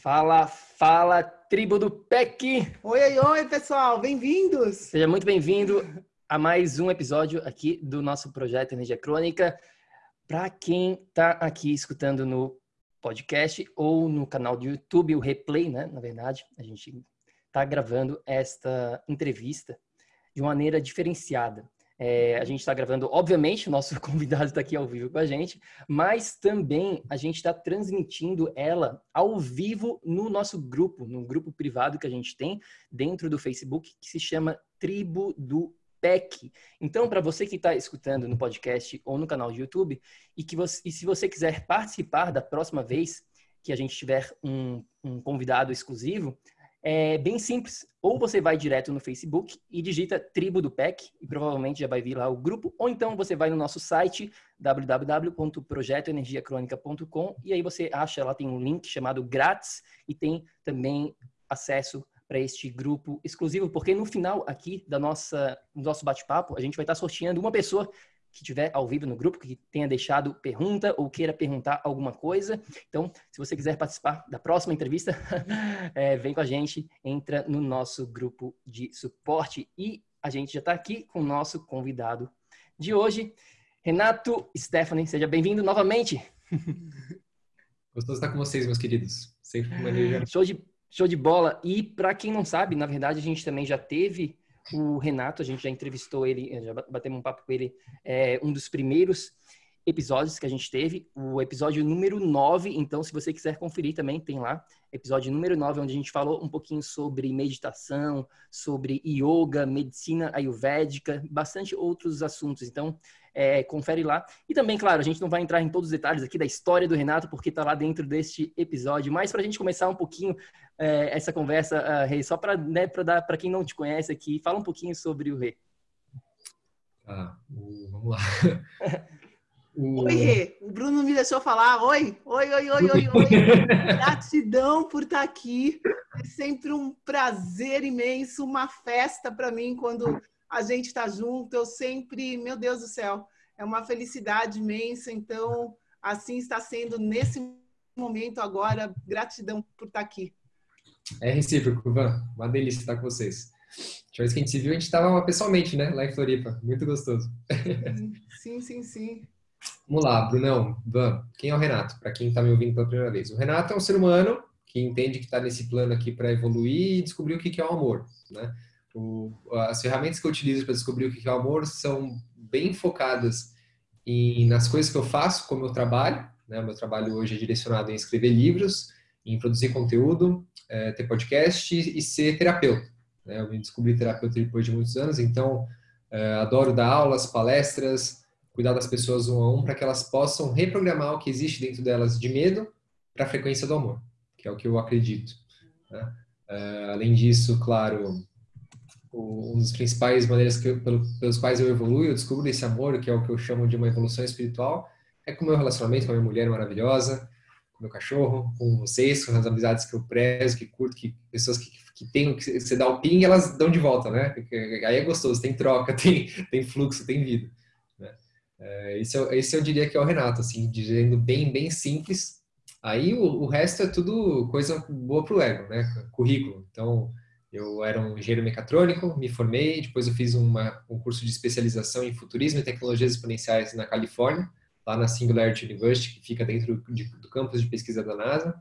Fala, fala, tribo do PEC! Oi, oi, oi, pessoal, bem-vindos! Seja muito bem-vindo a mais um episódio aqui do nosso projeto Energia Crônica. Para quem está aqui escutando no podcast ou no canal do YouTube, o replay, né? Na verdade, a gente está gravando esta entrevista de maneira diferenciada. É, a gente está gravando, obviamente, o nosso convidado está aqui ao vivo com a gente, mas também a gente está transmitindo ela ao vivo no nosso grupo, no grupo privado que a gente tem dentro do Facebook, que se chama Tribo do PEC. Então, para você que está escutando no podcast ou no canal do YouTube, e, que você, e se você quiser participar da próxima vez que a gente tiver um, um convidado exclusivo, é bem simples. Ou você vai direto no Facebook e digita Tribo do PEC e provavelmente já vai vir lá o grupo. Ou então você vai no nosso site www.projetoenergiacronica.com e aí você acha lá tem um link chamado grátis e tem também acesso para este grupo exclusivo, porque no final aqui da nossa do nosso bate-papo a gente vai estar sorteando uma pessoa que tiver ao vivo no grupo, que tenha deixado pergunta ou queira perguntar alguma coisa. Então, se você quiser participar da próxima entrevista, é, vem com a gente, entra no nosso grupo de suporte. E a gente já está aqui com o nosso convidado de hoje, Renato Stephanie. Seja bem-vindo novamente. Gostoso estar com vocês, meus queridos. Sempre com. Show de, show de bola. E para quem não sabe, na verdade, a gente também já teve o Renato, a gente já entrevistou ele, já batemos um papo com ele, é, um dos primeiros episódios que a gente teve, o episódio número 9. Então, se você quiser conferir também, tem lá, episódio número 9, onde a gente falou um pouquinho sobre meditação, sobre yoga, medicina ayurvédica, bastante outros assuntos. Então, é, confere lá. E também, claro, a gente não vai entrar em todos os detalhes aqui da história do Renato, porque está lá dentro deste episódio. Mas para a gente começar um pouquinho é, essa conversa, uh, Rei, só para né, dar para quem não te conhece aqui, fala um pouquinho sobre o Rei. Ah, vamos lá. O... Oi, Rê. O Bruno me deixou falar. Oi, oi, oi, oi, oi, oi. Gratidão por estar aqui. É sempre um prazer imenso, uma festa para mim quando a gente está junto. Eu sempre, meu Deus do céu, é uma felicidade imensa. Então, assim está sendo nesse momento agora. Gratidão por estar aqui. É recíproco, Van. Uma delícia estar com vocês. A vez que a gente se viu, a gente estava pessoalmente, né? Lá em Floripa. Muito gostoso. Sim, sim, sim. Vamos lá, Brunão, Van, quem é o Renato? Para quem está me ouvindo pela primeira vez. O Renato é um ser humano que entende que está nesse plano aqui para evoluir e descobrir o que é o amor. Né? O, as ferramentas que eu utilizo para descobrir o que é o amor são bem focadas em, nas coisas que eu faço, como eu trabalho. Né? O meu trabalho hoje é direcionado em escrever livros, em produzir conteúdo, é, ter podcast e, e ser terapeuta. Né? Eu me descobri terapeuta depois de muitos anos, então é, adoro dar aulas, palestras, cuidar das pessoas um a um para que elas possam reprogramar o que existe dentro delas de medo para a frequência do amor, que é o que eu acredito. Né? Uh, além disso, claro, o, um dos principais maneiras que eu, pelo, pelos quais eu evoluo, eu descubro esse amor, que é o que eu chamo de uma evolução espiritual, é com o meu relacionamento com a minha mulher maravilhosa, com o meu cachorro, com vocês, com as amizades que eu prezo, que curto, que pessoas que, que tem, que você dá o ping, elas dão de volta, né? Aí é gostoso, tem troca, tem, tem fluxo, tem vida. É, esse, eu, esse eu diria que é o Renato, assim, dizendo bem, bem simples. Aí o, o resto é tudo coisa boa pro ego, né? Currículo. Então, eu era um engenheiro mecatrônico, me formei, depois eu fiz uma, um curso de especialização em futurismo e tecnologias exponenciais na Califórnia, lá na Singularity University, que fica dentro de, do campus de pesquisa da NASA.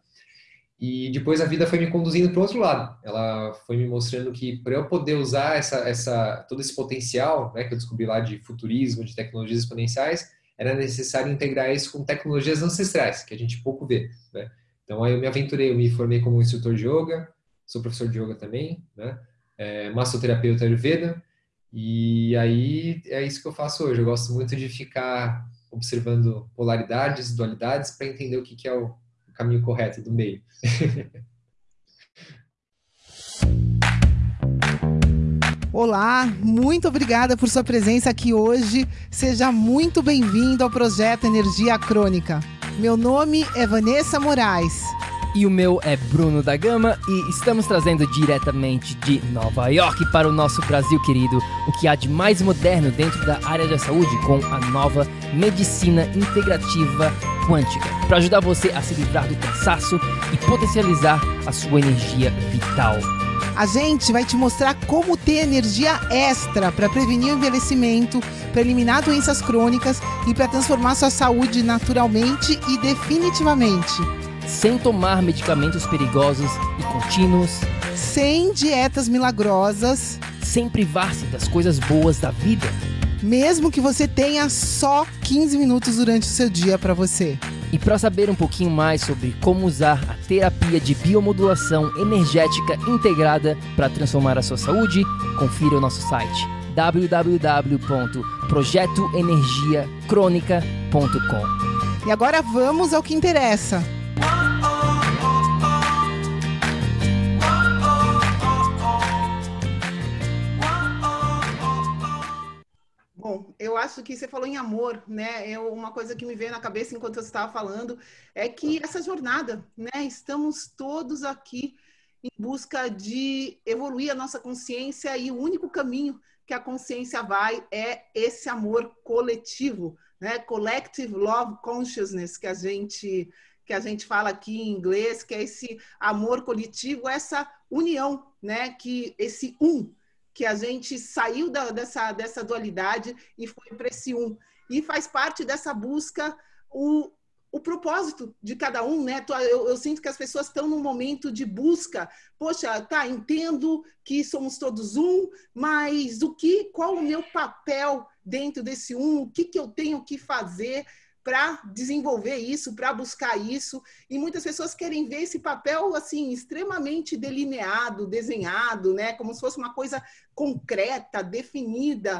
E depois a vida foi me conduzindo para o outro lado. Ela foi me mostrando que para eu poder usar essa, essa, todo esse potencial né, que eu descobri lá de futurismo, de tecnologias exponenciais, era necessário integrar isso com tecnologias ancestrais, que a gente pouco vê. Né? Então aí eu me aventurei, eu me formei como instrutor de yoga, sou professor de yoga também, né? É, massoterapeuta Ayurveda, e aí é isso que eu faço hoje. Eu gosto muito de ficar observando polaridades, dualidades, para entender o que, que é o caminho correto do meio. Olá, muito obrigada por sua presença aqui hoje. Seja muito bem-vindo ao projeto Energia Crônica. Meu nome é Vanessa Moraes. E o meu é Bruno da Gama e estamos trazendo diretamente de Nova York para o nosso Brasil querido o que há de mais moderno dentro da área da saúde com a nova medicina integrativa quântica para ajudar você a se livrar do cansaço e potencializar a sua energia vital. A gente vai te mostrar como ter energia extra para prevenir o envelhecimento, para eliminar doenças crônicas e para transformar sua saúde naturalmente e definitivamente. Sem tomar medicamentos perigosos e contínuos. Sem dietas milagrosas. Sem privar-se das coisas boas da vida mesmo que você tenha só 15 minutos durante o seu dia para você. E para saber um pouquinho mais sobre como usar a terapia de biomodulação energética integrada para transformar a sua saúde, confira o nosso site www.projetoenergiacronica.com. E agora vamos ao que interessa. Eu acho que você falou em amor, né? Eu, uma coisa que me veio na cabeça enquanto você estava falando é que essa jornada, né? Estamos todos aqui em busca de evoluir a nossa consciência e o único caminho que a consciência vai é esse amor coletivo, né? Collective Love Consciousness que a gente que a gente fala aqui em inglês, que é esse amor coletivo, essa união, né? Que esse um que a gente saiu da, dessa, dessa dualidade e foi para esse um. E faz parte dessa busca o, o propósito de cada um, né? Eu, eu, sinto que as pessoas estão num momento de busca. Poxa, tá, entendo que somos todos um, mas o que, qual o meu papel dentro desse um? O que, que eu tenho que fazer? Para desenvolver isso, para buscar isso. E muitas pessoas querem ver esse papel assim extremamente delineado, desenhado, né, como se fosse uma coisa concreta, definida.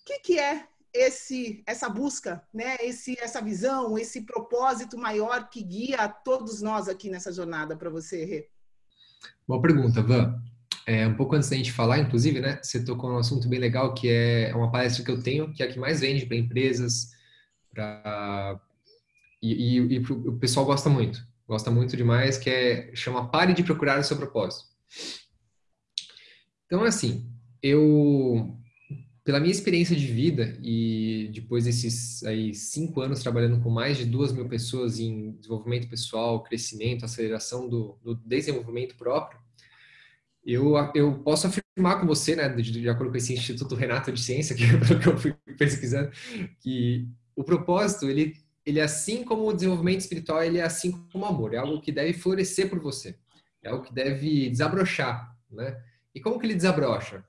O que, que é esse essa busca, né? Esse essa visão, esse propósito maior que guia todos nós aqui nessa jornada para você, Rê? Boa pergunta, Van. É, um pouco antes da gente falar, inclusive, né? Você tocou num assunto bem legal que é uma palestra que eu tenho, que é a que mais vende para empresas, E, e, e o pessoal gosta muito, gosta muito demais, que é chama Pare de procurar o seu propósito. Então, assim, eu, pela minha experiência de vida e depois desses aí cinco anos trabalhando com mais de duas mil pessoas em desenvolvimento pessoal, crescimento, aceleração do, do desenvolvimento próprio, eu, eu posso afirmar com você, né, de, de acordo com esse Instituto Renato de Ciência, que, que eu fui pesquisando, que o propósito, ele, ele é assim como o desenvolvimento espiritual, ele é assim como o amor. É algo que deve florescer por você. É algo que deve desabrochar, né? E como que ele desabrocha?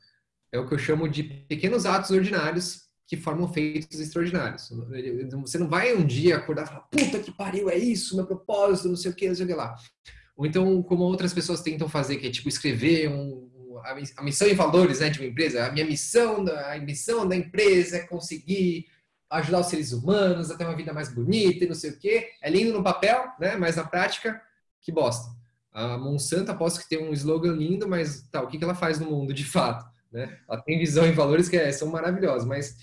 É o que eu chamo de pequenos atos ordinários que formam feitos extraordinários. Você não vai um dia acordar e falar, puta que pariu, é isso, meu propósito, não sei o que, não sei o que lá. Ou então, como outras pessoas tentam fazer, que é tipo escrever um, a missão e valores né, de uma empresa. A minha missão, a missão da empresa é conseguir ajudar os seres humanos a ter uma vida mais bonita e não sei o quê. É lindo no papel, né? Mas na prática, que bosta. A Monsanto aposto que tem um slogan lindo, mas tá, o que, que ela faz no mundo de fato? Né? Ela tem visão e valores que é, são maravilhosos, mas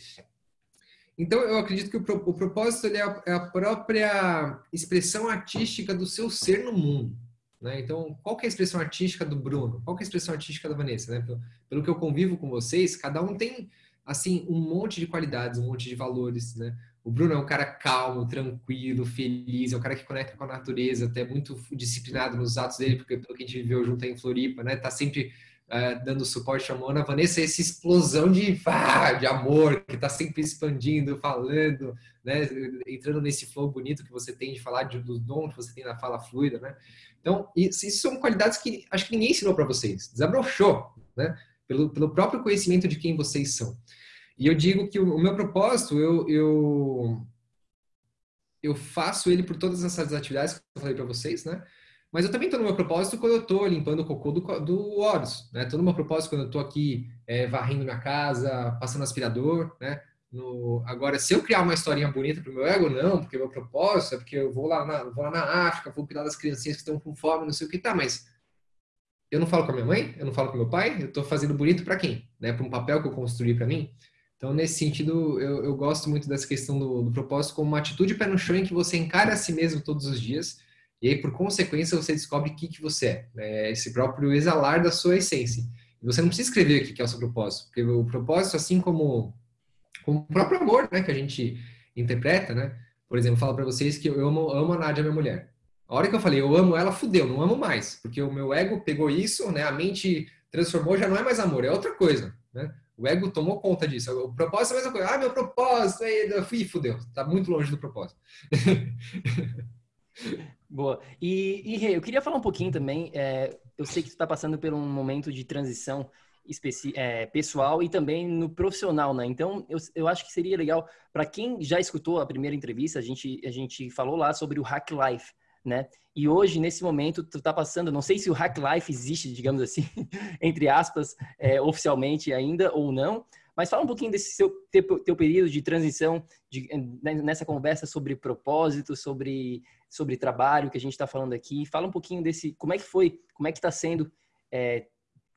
então eu acredito que o, o propósito é a, é a, própria expressão artística do seu ser no mundo. Né? Então, qual é a expressão artística do Bruno? Qual é a expressão artística da Vanessa? Né? Pelo, pelo que eu convivo com vocês, cada um tem assim, um monte de qualidades, um monte de valores, né? O Bruno é um cara calmo, tranquilo, feliz, é um cara que conecta com a natureza, até muito disciplinado nos atos dele, porque pelo que a gente viveu junto em Floripa, né? Tá sempre uh, dando suporte à Mona. A Vanessa é essa explosão de, ah, de amor, que tá sempre expandindo, falando, né? Entrando nesse flow bonito que você tem de falar, de, do dom que você tem na fala fluida, né? Então, isso, isso são qualidades que acho que ninguém ensinou para vocês. Desabrochou, né? Pelo, pelo próprio conhecimento de quem vocês são. E eu digo que o, meu propósito, eu, eu, eu faço ele por todas essas atividades que eu falei para vocês, né? Mas eu também estou no meu propósito quando eu estou limpando o cocô do, do Horus, né? Estou no meu propósito quando eu estou aqui é, varrendo minha casa, passando aspirador, né? No... Agora, se eu criar uma historinha bonita para o meu ego, não, porque meu propósito é porque eu vou lá, na, vou lá na África, vou cuidar das criancinhas que estão com fome, não sei o que tá, mas eu não falo com a minha mãe, eu não falo com meu pai, eu estou fazendo bonito para quem? Né? Para um papel que eu construí para mim. Então, nesse sentido, eu, eu gosto muito dessa questão do, do, propósito como uma atitude pé no chão em que você encara a si mesmo todos os dias e aí, por consequência, você descobre o que, que você é, né? esse próprio exalar da sua essência. Você não precisa escrever o que é o seu propósito, porque o propósito, assim como, como o próprio amor, né, que a gente interpreta, né, por exemplo, falo para vocês que eu amo, amo a Nádia, minha mulher. A hora que eu falei, eu amo ela, fudeu, não amo mais. Porque o meu ego pegou isso, né? A mente transformou, já não é mais amor, é outra coisa, né? O ego tomou conta disso. O propósito é a mesma coisa. Ah, meu propósito, aí eu fui, fudeu. Tá muito longe do propósito. Boa. E, e Rê, eu queria falar um pouquinho também. É, eu sei que tu está passando por um momento de transição é, pessoal e também no profissional, né? Então, eu, eu acho que seria legal para quem já escutou a primeira entrevista, a gente a gente falou lá sobre o Hack Life, né? E hoje nesse momento tu tá passando, não sei se o Hack Life existe, digamos assim, entre aspas, é, oficialmente ainda ou não, mas fala um pouquinho desse seu teu, teu período de transição de, né, nessa conversa sobre propósito, sobre sobre trabalho que a gente está falando aqui. Fala um pouquinho desse, como é que foi, como é que está sendo é,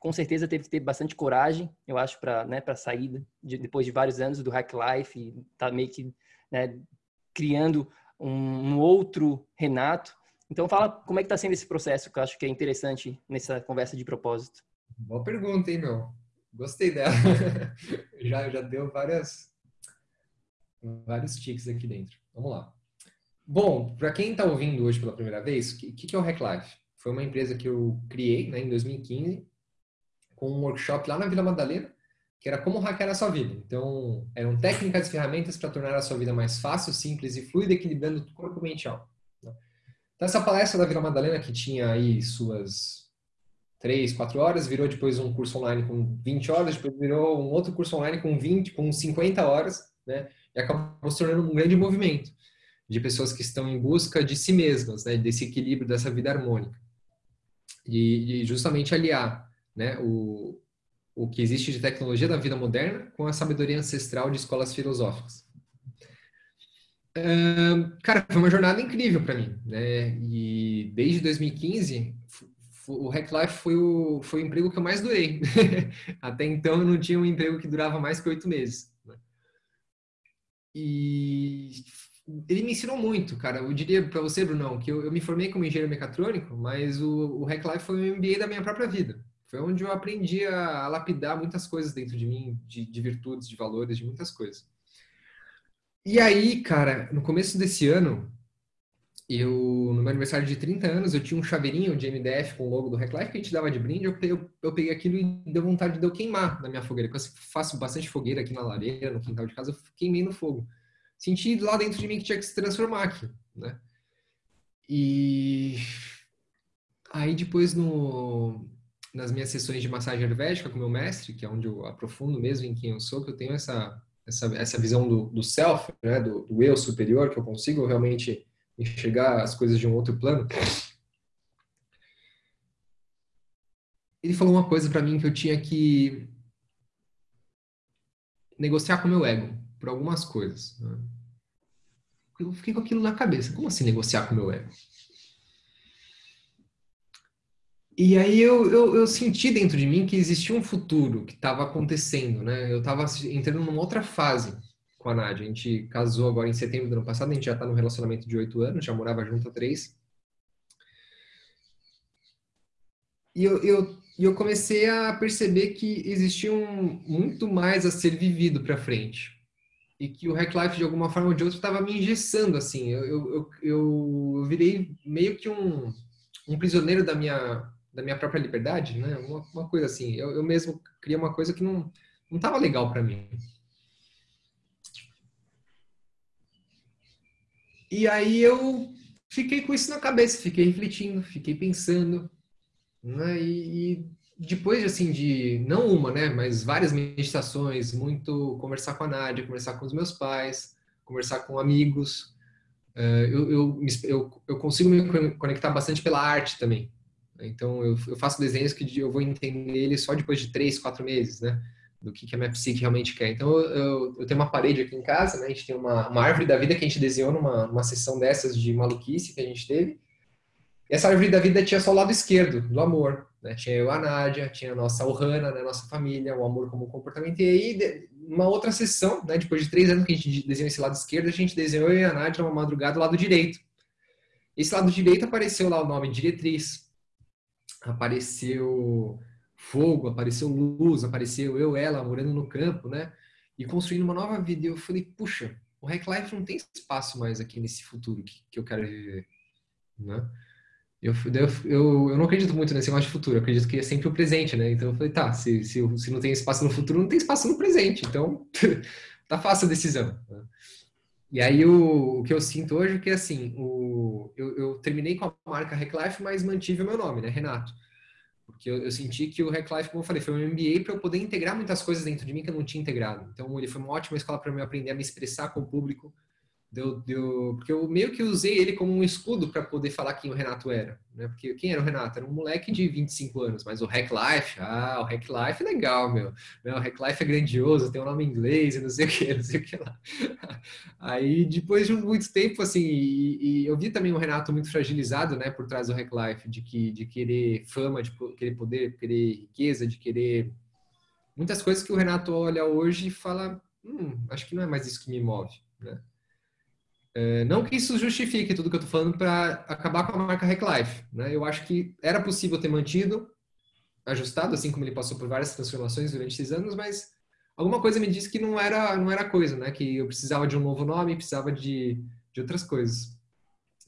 com certeza teve que ter bastante coragem, eu acho, para né, para sair de, depois de vários anos do Hack Life e tá meio que né, criando um, um, outro Renato. Então fala como é que está sendo esse processo, que eu acho que é interessante nessa conversa de propósito. Boa pergunta, hein, meu? Gostei dela. já, já deu várias vários tiques aqui dentro. Vamos lá. Bom, para quem está ouvindo hoje pela primeira vez, o que, que é o Hack Life? Foi uma empresa que eu criei né, em 2015 com um workshop lá na Vila Madalena, que era como hackear a sua vida. Então, eram técnicas e ferramentas para tornar a sua vida mais fácil, simples e fluida, equilibrando corpo, mente e alma. Né? Então, essa palestra da Vila Madalena, que tinha aí suas três, quatro horas, virou depois um curso online com 20 horas, depois virou um outro curso online com 20, com 50 horas, né? E acabou se tornando um grande movimento de pessoas que estão em busca de si mesmas, né? Desse equilíbrio, dessa vida harmônica. E, e justamente aliar né, o, o que existe de tecnologia da vida moderna com a sabedoria ancestral de escolas filosóficas. Uh, cara, foi uma jornada incrível para mim, né? E desde 2015, o Hack Life foi o, foi o emprego que eu mais durei. Até então eu não tinha um emprego que durava mais que oito meses. Né? E ele me ensinou muito, cara. Eu diria para você, Brunão, que eu, eu, me formei como engenheiro mecatrônico, mas o, o Hack Life foi o MBA da minha própria vida. Foi onde eu aprendi a, lapidar muitas coisas dentro de mim, de, de virtudes, de valores, de muitas coisas. E aí, cara, no começo desse ano, eu, no meu aniversário de 30 anos, eu tinha um chaveirinho de MDF com o logo do Reclife que a gente dava de brinde. Eu, eu, eu, peguei aquilo e deu vontade de eu queimar na minha fogueira. Eu faço bastante fogueira aqui na lareira, no quintal de casa, eu queimei no fogo. Senti lá dentro de mim que tinha que se transformar aqui, né? E aí depois no, nas minhas sessões de massagem ayurvédica com meu mestre, que é onde eu aprofundo mesmo em quem eu sou, que eu tenho essa essa, essa visão do, do self, né, do, do eu superior, que eu consigo realmente enxergar as coisas de um outro plano. Ele falou uma coisa para mim que eu tinha que negociar com meu ego por algumas coisas. Né? Eu fiquei com aquilo na cabeça. Como assim negociar com meu ego? E aí eu, eu, eu, senti dentro de mim que existia um futuro que estava acontecendo, né? Eu estava entrando numa outra fase com a Nádia. A gente casou agora em setembro do ano passado, a gente já está no relacionamento de oito anos, já morava junto há três. E eu, eu, eu comecei a perceber que existia um, muito mais a ser vivido para frente. E que o Hack Life, de alguma forma ou de outra, estava me engessando, assim. Eu, eu, eu, eu virei meio que um, um prisioneiro da minha da minha própria liberdade, né? Uma, uma coisa assim. Eu, eu, mesmo criei uma coisa que não não estava legal para mim. E aí eu fiquei com isso na cabeça, fiquei refletindo, fiquei pensando, né? E, e depois assim de não uma, né, mas várias meditações, muito conversar com a Nádia, conversar com os meus pais, conversar com amigos, uh, eu, eu, eu, eu consigo me conectar bastante pela arte também. Então, eu, eu faço desenhos que eu vou entender ele só depois de três, quatro meses, né? Do que, que a minha psique realmente quer. Então, eu, eu tenho uma parede aqui em casa, né? A gente tem uma, uma árvore da vida que a gente desenhou numa, sessão dessas de maluquice que a gente teve. E essa árvore da vida tinha só o lado esquerdo, do amor. Né? Tinha eu, a Nádia, tinha a nossa Ohana, né? nossa família, o amor como comportamento. E aí, uma outra sessão, né? depois de três anos que a gente desenhou esse lado esquerdo, a gente desenhou eu e a Nádia uma madrugada do lado direito. Esse lado direito apareceu lá o nome diretriz, apareceu fogo, apareceu luz, apareceu eu, ela morando no campo, né? E construindo uma nova vida. E eu falei, puxa, o Hack Life não tem espaço mais aqui nesse futuro que, que eu quero viver, né? Eu, eu, eu, não acredito muito nesse negócio de futuro, eu acredito que é sempre o presente, né? Então eu falei, tá, se, se, se não tem espaço no futuro, não tem espaço no presente, então tá fácil a decisão. Né? E aí o, o, que eu sinto hoje é que assim, o, eu, eu terminei com a marca Hack Life, mas mantive o meu nome, né, Renato? Porque eu, eu, senti que o Hack Life, como eu falei, foi um MBA para eu poder integrar muitas coisas dentro de mim que eu não tinha integrado. Então, ele foi uma ótima escola para eu aprender a me expressar com o público, Deu, deu, porque eu meio que usei ele como um escudo para poder falar quem o Renato era. Né? Porque quem era o Renato? Era um moleque de 25 anos, mas o Hack Life, ah, o Hack Life é legal, meu. Não, o Hack Life é grandioso, tem um nome em inglês não sei o que, não sei o que lá. Aí, depois de muito tempo, assim, e, e eu vi também o Renato muito fragilizado, né, por trás do Hack Life, de, que, de querer fama, de querer poder, de querer riqueza, de querer. Muitas coisas que o Renato olha hoje e fala: hum, acho que não é mais isso que me move, né? É, não que isso justifique tudo que eu estou falando para acabar com a marca Hack Life. Né? Eu acho que era possível ter mantido, ajustado, assim como ele passou por várias transformações durante esses anos, mas alguma coisa me disse que não era não era coisa, né? Que eu precisava de um novo nome, precisava de, de outras coisas.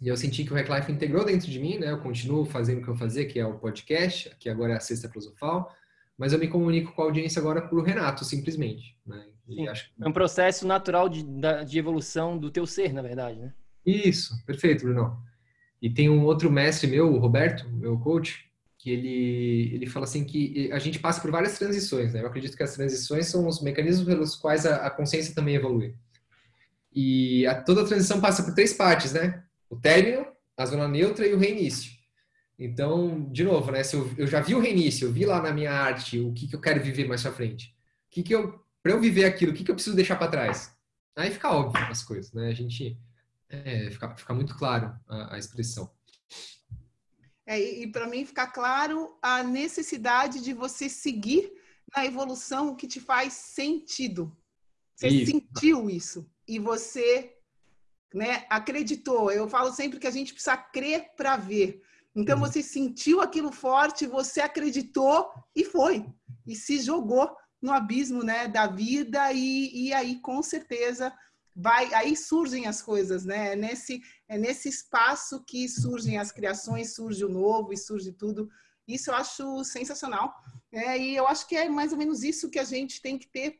E eu senti que o Hack Life integrou dentro de mim, né? Eu continuo fazendo o que eu fazia, que é o podcast, que agora é a Sexta Filosofal, mas eu me comunico com a audiência agora por Renato, simplesmente. Né? É um processo natural de, de evolução do teu ser, na verdade, né? Isso, perfeito, Bruno. E tem um outro mestre meu, o Roberto, meu coach, que ele, ele fala assim que a gente passa por várias transições, né? Eu acredito que as transições são os mecanismos pelos quais a, a consciência também evolui. E a, toda a transição passa por três partes, né? O término, a zona neutra e o reinício. Então, de novo, né? Se eu, eu já vi o reinício, eu vi lá na minha arte o que, que eu quero viver mais pra frente. O que, que eu para eu viver aquilo, o que, que eu preciso deixar para trás? Aí fica óbvio as coisas, né? A gente é, fica, fica muito claro a, a expressão. É, e para mim fica claro a necessidade de você seguir na evolução que te faz sentido. Você isso. sentiu isso e você né, acreditou. Eu falo sempre que a gente precisa crer para ver. Então uhum. você sentiu aquilo forte, você acreditou e foi. E se jogou no abismo né, da vida e, e aí com certeza vai aí surgem as coisas né? É nesse é nesse espaço que surgem as criações surge o novo e surge tudo. Isso eu acho sensacional é, e eu acho que é mais ou menos isso que a gente tem que ter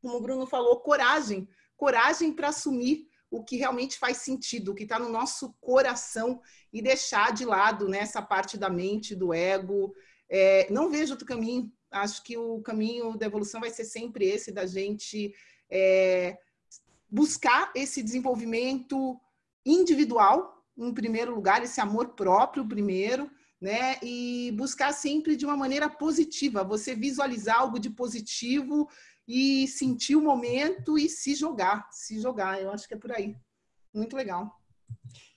como o Bruno falou coragem. Coragem para assumir o que realmente faz sentido o que está no nosso coração e deixar de lado né, essa parte da mente do ego. É, não vejo outro caminho acho que o caminho da evolução vai ser sempre esse, da gente é, buscar esse desenvolvimento individual, em primeiro lugar, esse amor próprio primeiro, né? E buscar sempre de uma maneira positiva, você visualizar algo de positivo e sentir o momento e se jogar, se jogar. Eu acho que é por aí. Muito legal.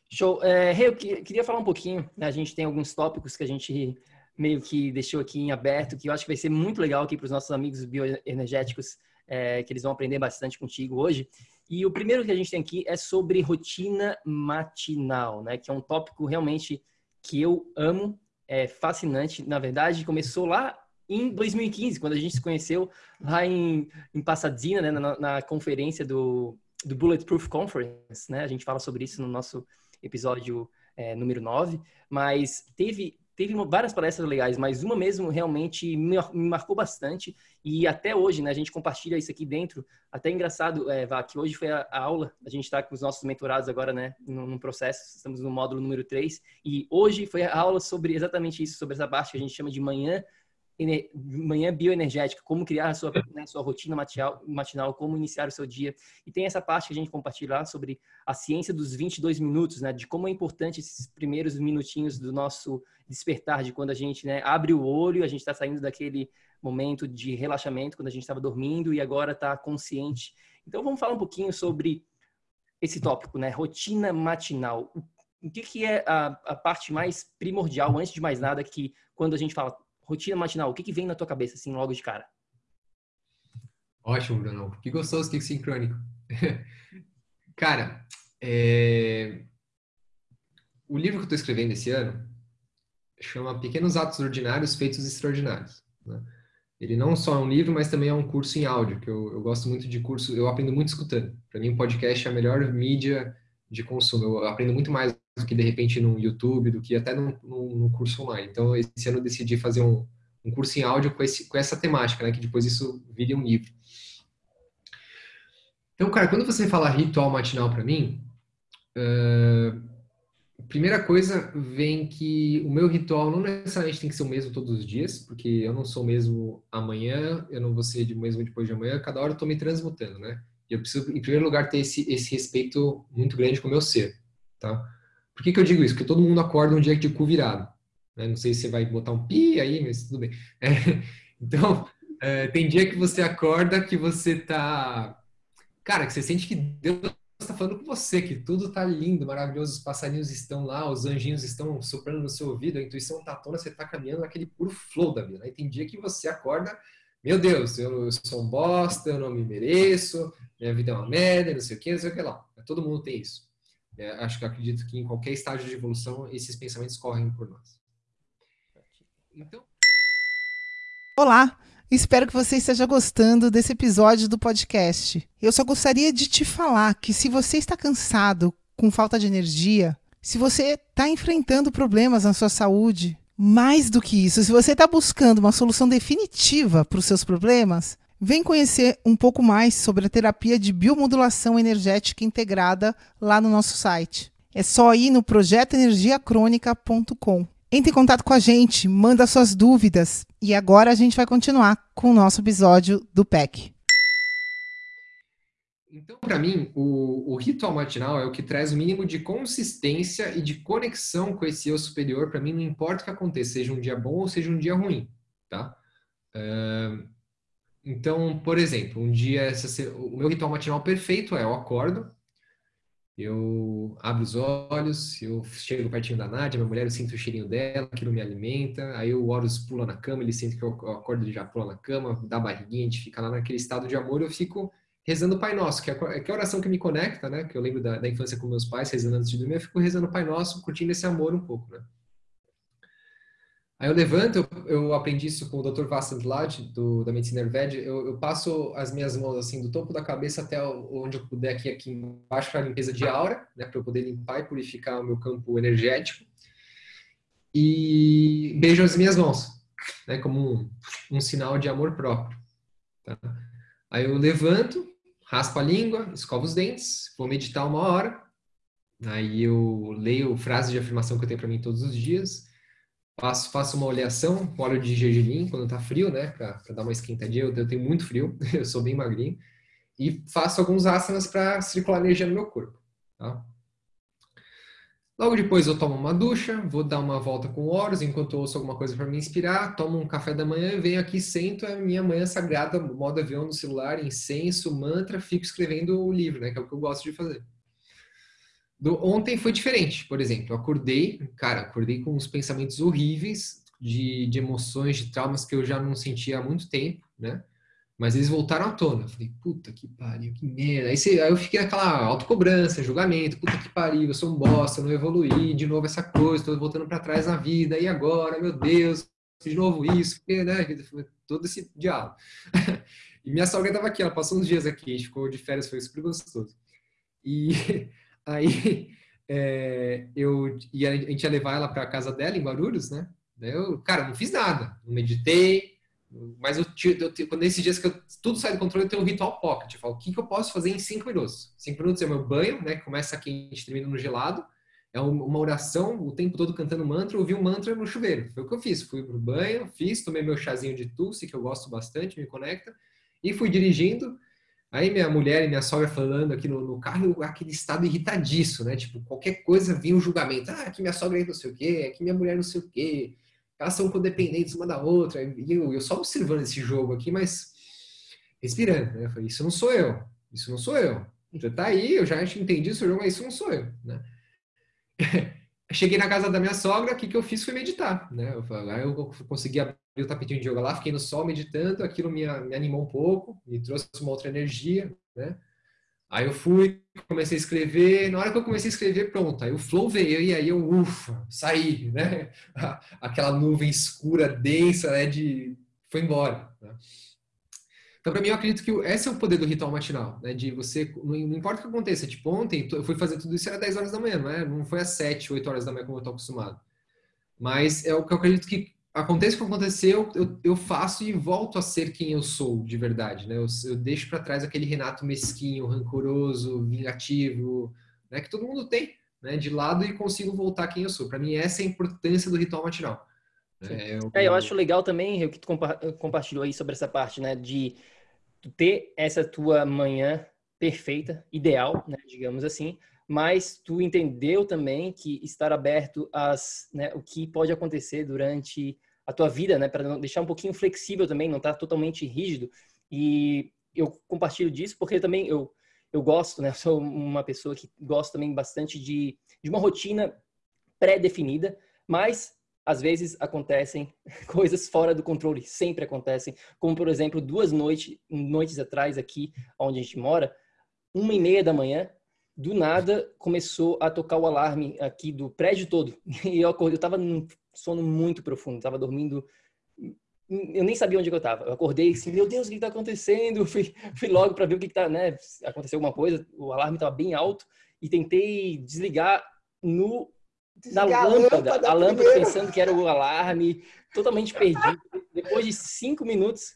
Show. É, eu queria falar um pouquinho. Né? A gente tem alguns tópicos que a gente meio que deixou aqui em aberto, que eu acho que vai ser muito legal aqui para os nossos amigos bioenergéticos, é, que eles vão aprender bastante contigo hoje. E o primeiro que a gente tem aqui é sobre rotina matinal, né? Que é um tópico realmente que eu amo, é fascinante. Na verdade, começou lá em 2015, quando a gente se conheceu lá em, em Pasadena, né? na, na conferência do, do Bulletproof Conference, né? A gente fala sobre isso no nosso episódio é, número 9, mas teve teve várias palestras legais, mas uma mesmo realmente me, marcou bastante. E até hoje, né, a gente compartilha isso aqui dentro. Até engraçado, é, Vá, que hoje foi a, a aula, a gente está com os nossos mentorados agora, né, no, processo, estamos no módulo número 3, e hoje foi a aula sobre exatamente isso, sobre essa parte que a gente chama de manhã manhã bioenergética, como criar a sua, né, sua rotina matinal, matinal, como iniciar o seu dia. E tem essa parte que a gente compartilha lá sobre a ciência dos 22 minutos, né, de como é importante esses primeiros minutinhos do nosso despertar, de quando a gente né, abre o olho, a gente está saindo daquele momento de relaxamento, quando a gente estava dormindo e agora está consciente. Então vamos falar um pouquinho sobre esse tópico, né, rotina matinal. O que, que é a, a parte mais primordial, antes de mais nada, que quando a gente fala rotina matinal, o que, que vem na tua cabeça, assim, logo de cara? Ótimo, Bruno. Que gostoso, que sincrônico. cara, é... o livro que eu estou escrevendo esse ano chama Pequenos Atos Ordinários Feitos Extraordinários. Né? Ele não só é um livro, mas também é um curso em áudio, que eu, eu gosto muito de curso, eu aprendo muito escutando. Para mim, podcast é a melhor mídia de consumo. Eu aprendo muito mais do que, de repente, no YouTube, do que até num curso online. Então, esse ano eu decidi fazer um, um curso em áudio com, esse, com essa temática, né? Que depois isso vire um livro. Então, cara, quando você fala ritual matinal para mim, uh, primeira coisa vem que o meu ritual não necessariamente tem que ser o mesmo todos os dias, porque eu não sou o mesmo amanhã, eu não vou ser o mesmo depois de amanhã, cada hora eu tô me transmutando, né? E eu preciso, em primeiro lugar, ter esse, esse respeito muito grande com o meu ser, tá? Por que, que eu digo isso? Porque todo mundo acorda um dia de cu virado. Né? Não sei se você vai botar um pi aí, mas tudo bem. É, então, é, tem dia que você acorda que você tá... Cara, que você sente que Deus está falando com você, que tudo tá lindo, maravilhoso, os passarinhos estão lá, os anjinhos estão soprando no seu ouvido, a intuição tá tona, você tá caminhando naquele puro flow da vida. Aí tem dia que você acorda, meu Deus, eu sou um bosta, eu não me mereço, minha vida é uma merda, não sei o que, não sei o que lá. Todo mundo tem isso. É, acho que acredito que em qualquer estágio de evolução esses pensamentos correm por nós. Então. Olá! Espero que você esteja gostando desse episódio do podcast. Eu só gostaria de te falar que se você está cansado, com falta de energia, se você está enfrentando problemas na sua saúde, mais do que isso, se você está buscando uma solução definitiva para os seus problemas, vem conhecer um pouco mais sobre a terapia de biomodulação energética integrada lá no nosso site. É só ir no projetoenergiacrônica.com. Entre em contato com a gente, manda suas dúvidas. E agora a gente vai continuar com o nosso episódio do PEC. Então, para mim, o, o, ritual matinal é o que traz o mínimo de consistência e de conexão com esse eu superior. Para mim, não importa o que aconteça, seja um dia bom ou seja um dia ruim, tá? Uh, então, por exemplo, um dia, o meu ritual matinal perfeito é eu acordo, eu abro os olhos, eu chego pertinho da Nádia, minha mulher, eu sinto o cheirinho dela, aquilo me alimenta. Aí o Horus pula na cama, ele sente que eu acordo, ele já pula na cama, dá barriguinha, a gente fica lá naquele estado de amor. Eu fico rezando o Pai Nosso, que é, que é a oração que me conecta, né? Que eu lembro da, da infância com meus pais, rezando antes de dormir. Eu fico rezando o Pai Nosso, curtindo esse amor um pouco, né? Aí eu levanto, eu, aprendi isso com o Dr. Vasant Lad, da medicina Ayurveda, eu, eu, passo as minhas mãos assim do topo da cabeça até onde eu puder aqui, aqui embaixo para limpeza de aura, né, para eu poder limpar e purificar o meu campo energético. E beijo as minhas mãos, né, como um, um sinal de amor próprio. Tá? Aí eu levanto, raspo a língua, escovo os dentes, vou meditar uma hora. Aí eu leio frases de afirmação que eu tenho para mim todos os dias Faço, faço uma oleação com óleo de gergelim quando tá frio, né? Para dar uma esquentadinha. Eu, eu tenho muito frio, eu sou bem magrinho. E faço alguns asanas para circular energia no meu corpo. Tá? Logo depois eu tomo uma ducha, vou dar uma volta com horas enquanto eu ouço alguma coisa para me inspirar, tomo um café da manhã e venho aqui, sento a minha manhã sagrada, modo avião no celular, incenso, mantra, fico escrevendo o livro, né? Que é o que eu gosto de fazer. Do, ontem foi diferente, por exemplo. Eu acordei, cara, acordei com uns pensamentos horríveis de, de emoções, de traumas que eu já não sentia há muito tempo, né? Mas eles voltaram à tona. Eu falei, puta que pariu, que merda. Aí, você, aí eu fiquei naquela autocobrança, julgamento. Puta que pariu, eu sou um bosta, eu não evoluí. De novo essa coisa, tô voltando para trás na vida. E agora, meu Deus, de novo isso. Porque, né? Todo esse diálogo. e minha sogra estava aqui, ela passou uns dias aqui. A gente ficou de férias, foi super gostoso. E Aí é, eu ia, a gente ia levar ela para a casa dela em Guarulhos, né? Eu, cara, não fiz nada, não meditei, mas eu, eu, eu nesses dias que eu, tudo sai do controle, eu tenho um ritual pocket. Eu falo, o que, que eu posso fazer em cinco minutos? Cinco minutos é meu banho, né? Começa quente, termina no gelado. É uma oração, o tempo todo cantando mantra, ouvi um mantra no chuveiro. Foi o que eu fiz. Fui pro banho, fiz, tomei meu chazinho de tulsi, que eu gosto bastante, me conecta, e fui dirigindo. Aí minha mulher e minha sogra falando aqui no, no carro, aquele estado irritadiço, né? Tipo, qualquer coisa vinha um julgamento. Ah, aqui minha sogra é não sei o quê, aqui minha mulher não sei o quê. Elas são codependentes uma da outra. E eu, eu só observando esse jogo aqui, mas respirando, né? Eu falei, isso não sou eu. Isso não sou eu. Você tá aí, eu já entendi o seu jogo, mas isso não sou eu, né? Cheguei na casa da minha sogra, o que, que eu fiz foi meditar, né? Eu, aí eu consegui abrir o tapetinho de yoga lá, fiquei no sol meditando, aquilo me, me animou um pouco, me trouxe uma outra energia, né? Aí eu fui, comecei a escrever, na hora que eu comecei a escrever, pronto, aí o flow veio, e aí eu, ufa, saí, né? Aquela nuvem escura, densa, né? De... foi embora. Né? Então, para mim, eu acredito que esse é o poder do ritual matinal, né? De você, não importa o que aconteça, tipo, ontem eu fui fazer tudo isso era 10 horas da manhã, não, é? não foi às 7, 8 horas da manhã como eu estou acostumado. Mas é o que eu acredito que aconteça o que aconteceu, eu, eu faço e volto a ser quem eu sou de verdade, né? Eu, eu deixo para trás aquele Renato mesquinho, rancoroso, vingativo, né? Que todo mundo tem, né? De lado e consigo voltar quem eu sou. Para mim, essa é a importância do ritual matinal. É, eu... é, eu acho legal também o que tu compa compartilhou aí sobre essa parte, né? De tu ter essa tua manhã perfeita, ideal, né, digamos assim, mas tu entendeu também que estar aberto às, né, o que pode acontecer durante a tua vida, né, para deixar um pouquinho flexível também, não estar tá totalmente rígido. E eu compartilho disso porque também eu eu gosto, né, sou uma pessoa que gosta também bastante de de uma rotina pré-definida, mas às vezes acontecem coisas fora do controle, sempre acontecem. Como, por exemplo, duas noites, noites atrás aqui, onde a gente mora, uma e meia da manhã, do nada começou a tocar o alarme aqui do prédio todo. E eu acordei, eu estava num sono muito profundo, estava dormindo eu nem sabia onde eu estava. Eu acordei assim, meu Deus, o que está acontecendo? Fui, fui logo para ver o que está, né? Aconteceu alguma coisa, o alarme estava bem alto e tentei desligar no da lâmpada, a lâmpada, a lâmpada pensando que era o alarme, totalmente perdido. Depois de cinco minutos